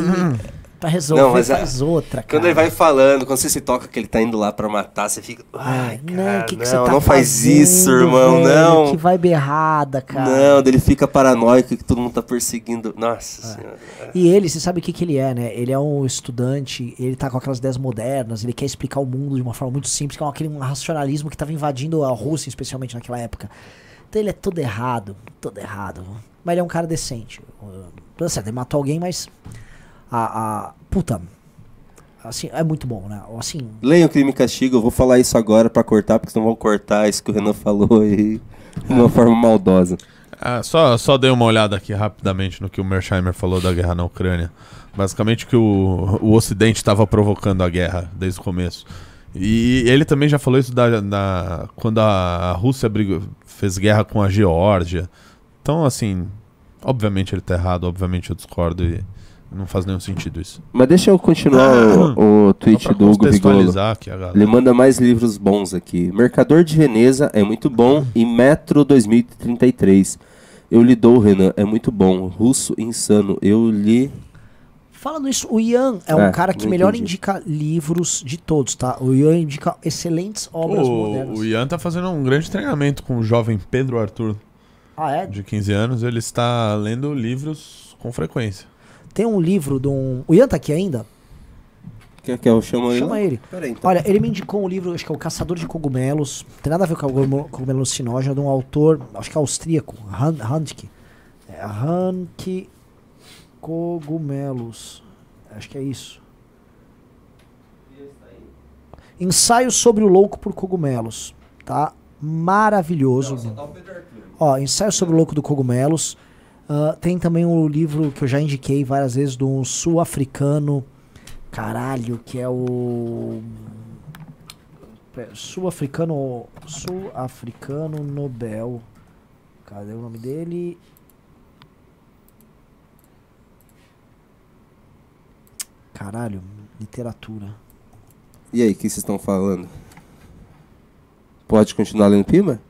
pra resolver, Não, mas a- faz outra, cara. Quando ele vai falando, quando você se toca que ele tá indo lá pra matar, você fica... Ai, cara, não, o que, que não, você tá não faz fazendo, isso, irmão, velho? não. Que vai berrada, cara. Não, ele fica paranoico que todo mundo tá perseguindo. Nossa É. senhora. E ele, você sabe o que, que ele é, né? Ele é um estudante, ele tá com aquelas ideias modernas, ele quer explicar o mundo de uma forma muito simples, que é aquele racionalismo que tava invadindo a Rússia, especialmente naquela época. Então ele é todo errado, todo errado. Mas ele é um cara decente. Tá certo, ele matou alguém, mas. A. a puta. Assim, é muito bom, né? Assim, Leiam Crime e Castigo, eu vou falar isso agora pra cortar, porque senão vão cortar isso que o Renan falou aí de uma forma maldosa. Ah, só, só dei uma olhada aqui rapidamente no que o Mersheimer falou da guerra na Ucrânia. Basicamente que o, o Ocidente estava provocando a guerra desde o começo. E ele também já falou isso da, da- quando a, a Rússia brigou- fez guerra com a Geórgia. Então, assim, obviamente ele tá errado, obviamente eu discordo e não faz nenhum sentido isso. Mas deixa eu continuar o, o tweet do Hugo Vigolo. Ele manda mais livros bons aqui. Mercador de Veneza é muito bom e Metro 2033. Eu lhe dou, Renan, é muito bom. Russo insano, eu lhe. Falando isso, o Ian é um É, cara que melhor entendi. indica livros de todos, tá? O Ian indica excelentes obras modernas. O, o Ian tá fazendo um grande treinamento com o jovem Pedro Arthur, Ah, é? de 15 anos. Ele está lendo livros com frequência. Tem um livro de um. O Ian tá aqui ainda? Quer que eu chamo ele? Chama lá? ele. Peraí, então. Olha, ele me indicou um livro, acho que é O Caçador de Cogumelos. Tem nada a ver com o cogumelo- alucinógeno, de um autor, acho que é austríaco, Han- Handke. É, Handke Cogumelos. Acho que é isso. Ensaio sobre o louco por cogumelos. Tá? Maravilhoso. Ó, ensaio sobre o louco do cogumelos. Ah, tem também o livro que eu já indiquei várias vezes de um sul-africano. Caralho, que é o. Sul-africano. Sul-africano Nobel. Cadê o nome dele? Caralho, literatura. E aí, o que vocês estão falando? Pode continuar lendo Pima?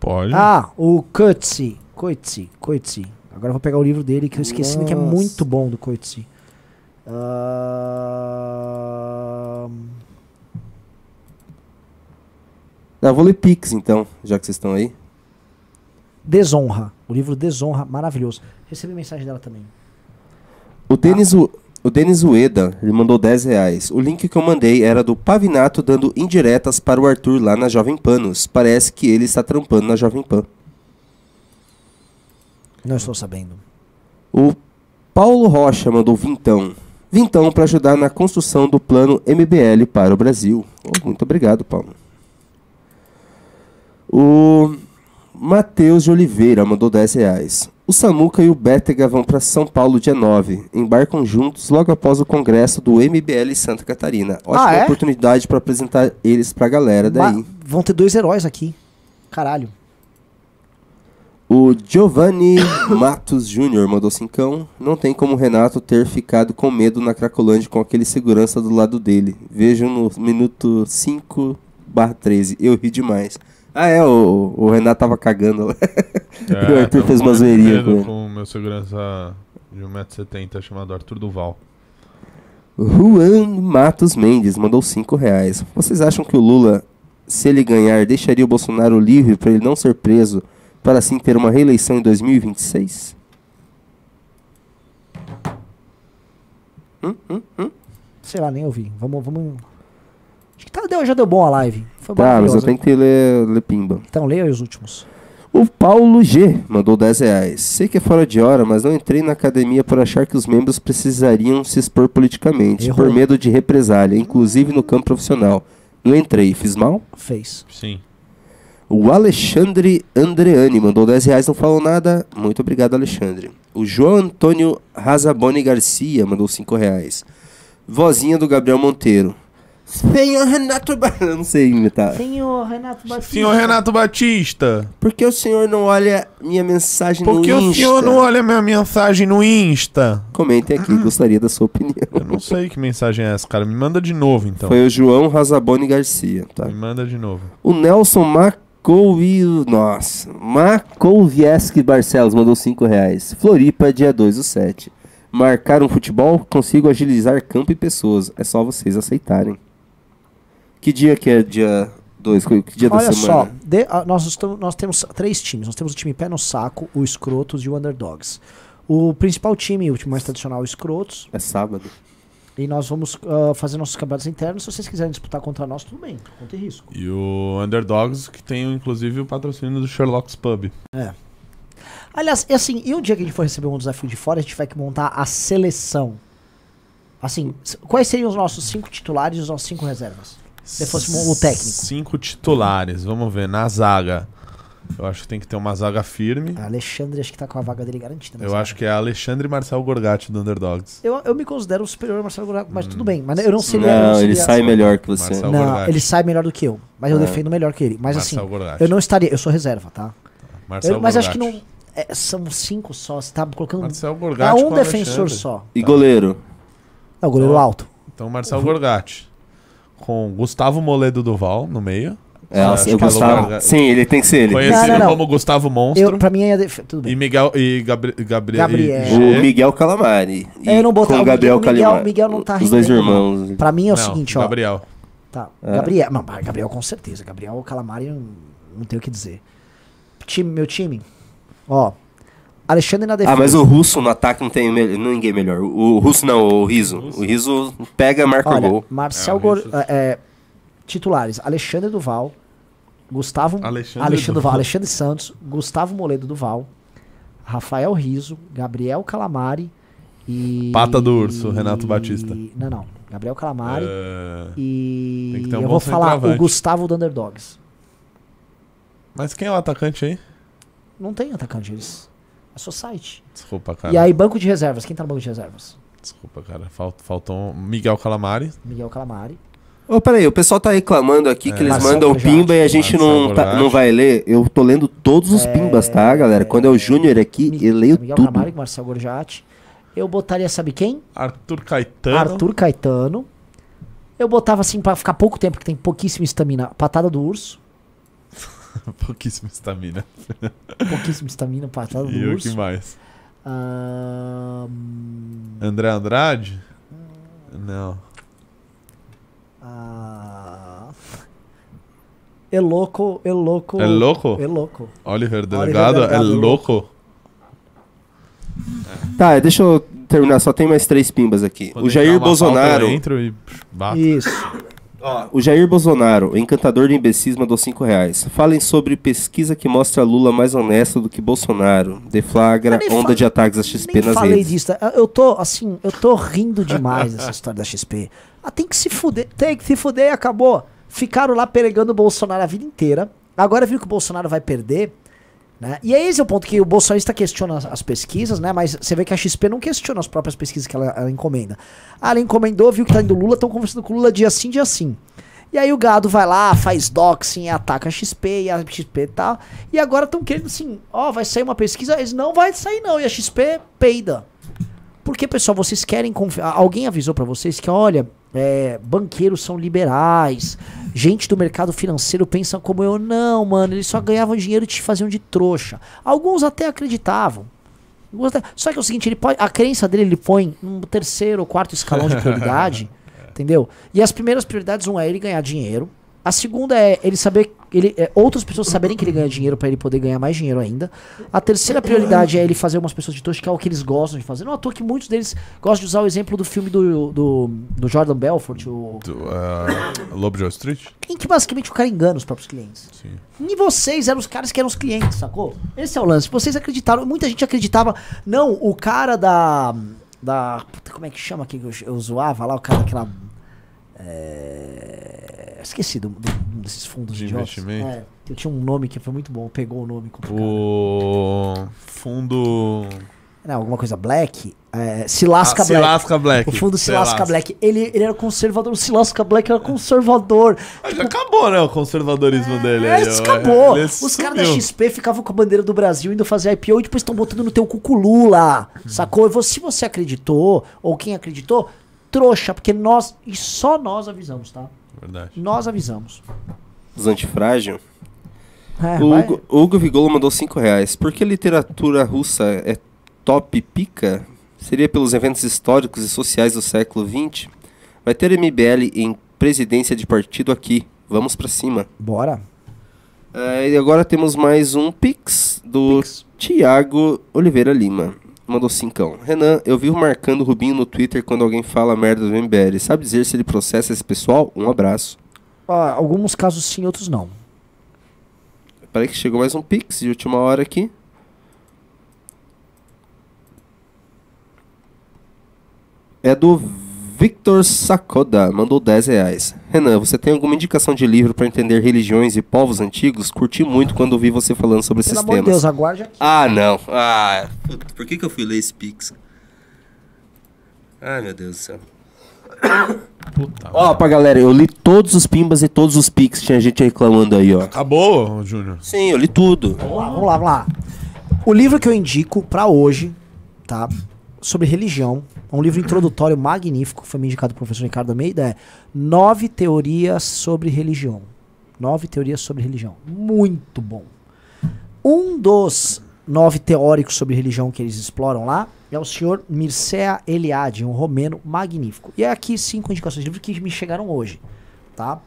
Pode. Ah, o Coetzee. Coetzee. Coetzee. Agora eu vou pegar o livro dele que eu esqueci, que é Nossa. muito bom do Coetzee. Ah, Ah, vou ler Pix então, já que vocês estão aí. Desonra. O livro Desonra, maravilhoso. Recebi mensagem dela também. O Denis, U- o Denis Ueda, ele mandou 10 reais. O link que eu mandei era do Pavinato dando indiretas para o Arthur lá na Jovem Panos. Parece que ele está trampando na Jovem Pan. Não estou sabendo. O Paulo Rocha mandou vintão. Vintão para ajudar na construção do plano MBL para o Brasil. Oh, muito obrigado, Paulo. O Matheus de Oliveira mandou 10 reais. O Samuca e o Bétega vão para São Paulo dia 9. Embarcam juntos logo após o congresso do MBL Santa Catarina. Ótima Ah, é? oportunidade para apresentar eles para a galera daí. Vão ter dois heróis aqui. Caralho. O Giovanni Matos Júnior mandou cincão. Não tem como o Renato ter ficado com medo na Cracolândia com aquele segurança do lado dele. Vejam no minuto 5 barra 13. Eu ri demais. Ah, é, o, o Renato tava cagando lá. É, o Arthur fez uma zoeirinha com ele. com o meu segurança de 1,70m chamado Arthur Duval. Juan Matos Mendes mandou 5 reais. Vocês acham que o Lula, se ele ganhar, deixaria o Bolsonaro livre para ele não ser preso, para assim ter uma reeleição em 2026? Sei lá, nem ouvi. Vamos, vamos. Acho que tá, deu, já deu bom a live. Foi Tá, mas eu tenho que ler, ler pimba. Então leia aí os últimos. O Paulo G mandou 10 reais. Sei que é fora de hora, mas não entrei na academia por achar que os membros precisariam se expor politicamente, Errou. por medo de represália, inclusive no campo profissional. Não entrei, fiz mal? Fez. Sim. O Alexandre Andreani mandou 10 reais, não falou nada. Muito obrigado, Alexandre. O João Antônio Razaboni Garcia mandou 5 reais. Vozinha do Gabriel Monteiro. Senhor Renato Ba- Eu não sei imitar. Senhor Renato Batista. Senhor Renato Batista, Por que o senhor não olha minha mensagem por que no o Insta? senhor não olha minha mensagem no Insta? Comentem aqui, gostaria da sua opinião. Eu não sei que mensagem é essa, cara. Me manda de novo, então. Foi o João Razaboni Garcia, tá? Me manda de novo. O Nelson Macovi... Nossa. Makovieski Barcelos mandou 5 reais. Floripa, dia 2 do 7. Marcar um futebol, consigo agilizar campo e pessoas. É só vocês aceitarem. Que dia que é dia 2? Que dia da Olha só, semana? de- ah, nós, estamos- nós temos três times. Nós temos o time Pé no Saco, o Escrotos e o Underdogs. O principal time, o time mais tradicional, é o Escrotos. É sábado. E nós vamos ah, fazer nossos campeonatos internos. Se vocês quiserem disputar contra nós, tudo bem. Conta e risco. E o Underdogs, que tem inclusive o patrocínio do Sherlock's Pub. Aliás, e assim, e o dia que a gente for receber um desafio de fora, a gente vai que montar a seleção. Assim, quais seriam os nossos cinco titulares e os nossos cinco reservas? Se fosse o técnico. Cinco titulares. Vamos ver. Na zaga. Eu acho que tem que ter uma zaga firme. A Alexandre acho que tá com a vaga dele garantida. Eu zaga. acho que é Alexandre e Marcel Gorgatti do Underdogs. Eu, eu me considero superior ao Marcelo Goulart, mas tudo bem. Mas eu não seria. eu Não, seria- ele sai melhor que você. Marcelo- Não, Goulart. ele sai melhor do que eu. Mas eu É. defendo melhor que ele. Mas Marcel assim, Gorgatti. eu não estaria. Eu sou reserva, tá? Marcel Eu- mas acho que Gorgatti. não. é, são cinco só. Você tá colocando. Marcel Ah, Gorgatti um defensor Alexandre. só. E goleiro? É o goleiro Ó. alto. Então, Marcel Gorgatti. Com Gustavo Moledo Duval no meio. É, Acho eu que é Sim, ele tem que ser ele. Conhecido não, não. como Gustavo Monstro. Eu, pra mim é. Def... Tudo E bem. Miguel e Gabri Gabriel. Gabriel. e O. Miguel Calamari. E É, eu não botar- com o Gabriel Miguel- Calamari. Miguel não tá Os dois rendendo, irmãos. Pra mim é o Não, seguinte, ó. Gabriel. Tá. É. Gabriel. Não, Gabriel com certeza. Gabriel Calamari não, não tem o que dizer. Time, meu time. Ó. Alexandre na defesa. Ah, mas o russo no ataque não tem me- ninguém melhor. O, o russo não, o riso. O riso pega, marca Olha, gol. Marcel É, o Gor... É, é, titulares: Alexandre Duval, Gustavo Alexandre Alexandre, Duval. Alexandre Santos, Gustavo Moledo Duval, Rafael Riso, Gabriel Calamari e Pata do urso, Renato Batista. Não, não. Gabriel Calamari É, e tem que ter um eu vou falar o. Gustavo do Underdogs. Mas quem é o atacante aí? Não tem atacante eles. É só site. Desculpa, cara. E aí banco de reservas, quem tá no banco de reservas? Desculpa, cara. Falt- faltou um Miguel Calamari. Miguel Calamari. Ô, peraí, o pessoal tá reclamando aqui que É. eles Marcel mandam pimba e a gente não, tá- não vai ler. Eu tô lendo todos os pimbas, tá, galera? Quando é o Júnior aqui, Mi- eu leio Miguel tudo. Calamari, Marcel Gorjati. Eu botaria, sabe quem? Arthur Caetano. Arthur Caetano. Eu botava assim pra ficar pouco tempo, porque tem pouquíssima estamina. Patada do urso. Pouquíssima estamina. Pouquíssima estamina, patada do E o urso. que mais? André Andrade? Não. ah, é louco, é louco. É louco? É louco. Oliver Delegado, é Delegado, louco? Tá, deixa eu terminar, só tem mais três pimbas aqui. Quando o Jair pauta, Bolsonaro. eu entro e bato. Isso. O Jair Bolsonaro, encantador de imbecis, mandou 5 reais. Falem sobre pesquisa que mostra Lula mais honesto do que Bolsonaro. Deflagra onda fa- de ataques à XP Nem nas falei redes. disso. tá? Eu tô, assim, eu tô rindo demais dessa história da XP. Ah, tem que se fuder. Tem que se fuder e acabou. Ficaram lá pregando o Bolsonaro a vida inteira. Agora viu que o Bolsonaro vai perder. Né? E é esse o ponto que o bolsonarista questiona as, as pesquisas, né? Mas você vê que a XP não questiona as próprias pesquisas que ela, ela encomenda. Ah, ela encomendou, viu que tá indo Lula, estão conversando com o Lula dia sim, dia sim. E aí o gado vai lá, faz doxing, ataca a XP e a XP tal. E agora estão querendo assim, ó, vai sair uma pesquisa, eles não vai sair não, e a XP peida. Porque, pessoal, vocês querem confiar. Alguém avisou pra vocês que, olha, é, banqueiros são liberais, gente do mercado financeiro pensa como eu. Não, mano, eles só ganhavam dinheiro e te faziam de trouxa. Alguns até acreditavam. Só que é o seguinte, ele pode, a crença dele ele põe num terceiro ou quarto escalão de prioridade, entendeu? E as primeiras prioridades, um é ele ganhar dinheiro. A segunda é ele saber, ele, é, outras pessoas saberem que ele ganha dinheiro pra ele poder ganhar mais dinheiro ainda. A terceira prioridade é ele fazer umas pessoas de trouxa, que é o que eles gostam de fazer. Não à toa que muitos deles gostam de usar o exemplo do filme do, do, do Jordan Belfort, o, Do, uh, Lobo de Wall Street? em que basicamente o cara engana os próprios clientes. Sim. E vocês eram os caras que eram os clientes, sacou? Esse é o lance. Vocês acreditaram, muita gente acreditava. Não, o cara da. Da. puta, Como é que chama aqui que eu, eu zoava lá? O cara daquela. É, esqueci do, do- desses fundos De idiotas. investimento? É, eu tinha um nome que foi muito bom, pegou o nome complicado. O fundo. Não, alguma coisa black. É, Silasca Ah, Black. Silasca Black. O fundo Silasca Silasca. Black. Ele, ele era conservador. O Silasca Black era conservador. Ah, já acabou, né? O conservadorismo dele. É, aí, isso ó. acabou. Ele Os caras da. XP ficavam com a bandeira do Brasil indo fazer IPO e depois estão botando no teu cucu Lula. Uhum. Sacou? E você, se você acreditou, ou quem acreditou, trouxa, porque nós, e só nós avisamos, tá? Verdade. Nós avisamos. Os antifrágil. É, O vai- Hugo, Hugo Vigolo mandou 5 reais. Por que literatura russa é top pica? Seria pelos eventos históricos e sociais do século XX? Vai ter MBL em presidência de partido aqui. Vamos pra cima. Bora. É, e agora temos mais um Pix do Pix. Thiago Oliveira Lima. Mandou cincão. Renan, eu vivo marcando o Rubinho no Twitter quando alguém fala merda do MBL. Sabe dizer se ele processa esse pessoal? Um abraço. Ó, alguns casos sim, outros não. Peraí que chegou mais um Pix de última hora aqui. É do Victor Sacoda, mandou 10 reais. Renan, você tem alguma indicação de livro para entender religiões e povos antigos? Curti muito quando ouvi você falando sobre esses Pelo amor de temas. Deus, aguarde aqui. Ah, não. Ah, por que, que eu fui ler esse Pix? Ai, meu Deus do céu. Puta. ó, pra galera, eu li todos os pimbas e todos os Pix. Tinha gente reclamando aí, ó. Acabou, Júnior? Sim, eu li tudo. Vamos lá, vamos lá, vamos lá. O livro que eu indico pra hoje, tá? Sobre religião. É um livro introdutório magnífico. Foi me indicado pelo professor Ricardo Almeida. É Nove Teorias sobre Religião. Nove Teorias sobre Religião. Muito bom. Um dos nove teóricos sobre religião que eles exploram lá é o senhor Mircea Eliade, um romeno magnífico. E é aqui cinco indicações de livro que me chegaram hoje, tá?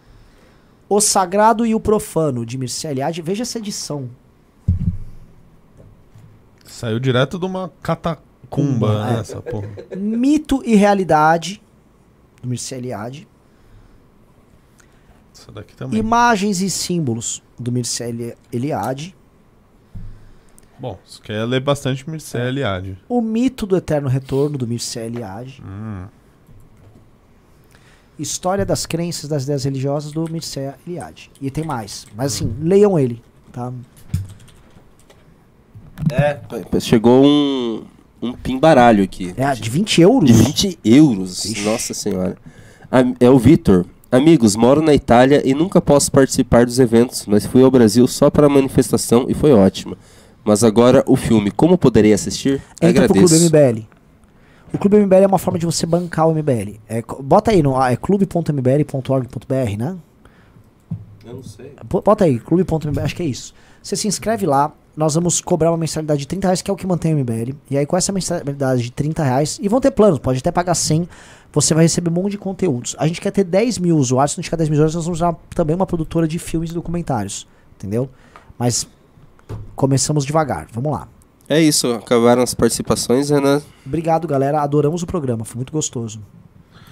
O Sagrado e o Profano, de Mircea Eliade. Veja essa edição. Saiu direto de uma catacumba, Cumba, né? é. Essa porra. Mito e Realidade, do Mircea Eliade. Essa daqui também. Imagens e Símbolos, do Mircea Eli- Eliade. Bom, você quer ler bastante Mircea Eliade. O Mito do Eterno Retorno, do Mircea Eliade. Hum. História das Crenças das Ideias Religiosas, do Mircea Eliade. E tem mais. Mas assim, leiam ele, tá? É. Chegou um, um pimbaralho aqui. É de 20 euros. De 20 euros. Ixi. Nossa senhora. É o Vitor. Amigos, moro na Itália e nunca posso participar dos eventos, mas fui ao Brasil só para a manifestação e foi ótima. Mas agora o filme, como poderei assistir? Entra pro Clube Agradeço. MBL. O Clube MBL é uma forma de você bancar o MBL. É, bota aí no ah, é clube.mbl.org.br, né? Eu não sei. Bo- Bota aí, clube.mbl, acho que é isso. Você se inscreve lá, nós vamos cobrar uma mensalidade de 30 reais, que é o que mantém o MBL. E aí, com essa mensalidade de 30 reais, e vão ter planos, pode até pagar 100, você vai receber um monte de conteúdos. A gente quer ter 10 mil usuários, se não a 10 mil usuários, nós vamos usar também uma produtora de filmes e documentários. Entendeu? Mas começamos devagar, vamos lá. É isso, acabaram as participações, Renan. Obrigado, galera. Adoramos o programa, foi muito gostoso.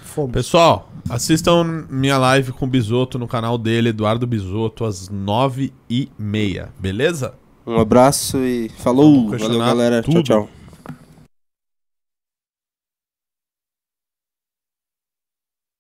Fomos. Pessoal, assistam minha live com o Bisoto no canal dele, Eduardo Bisoto, às nove e meia, beleza? Um abraço e falou. Valeu, galera. tudo. Tchau, tchau.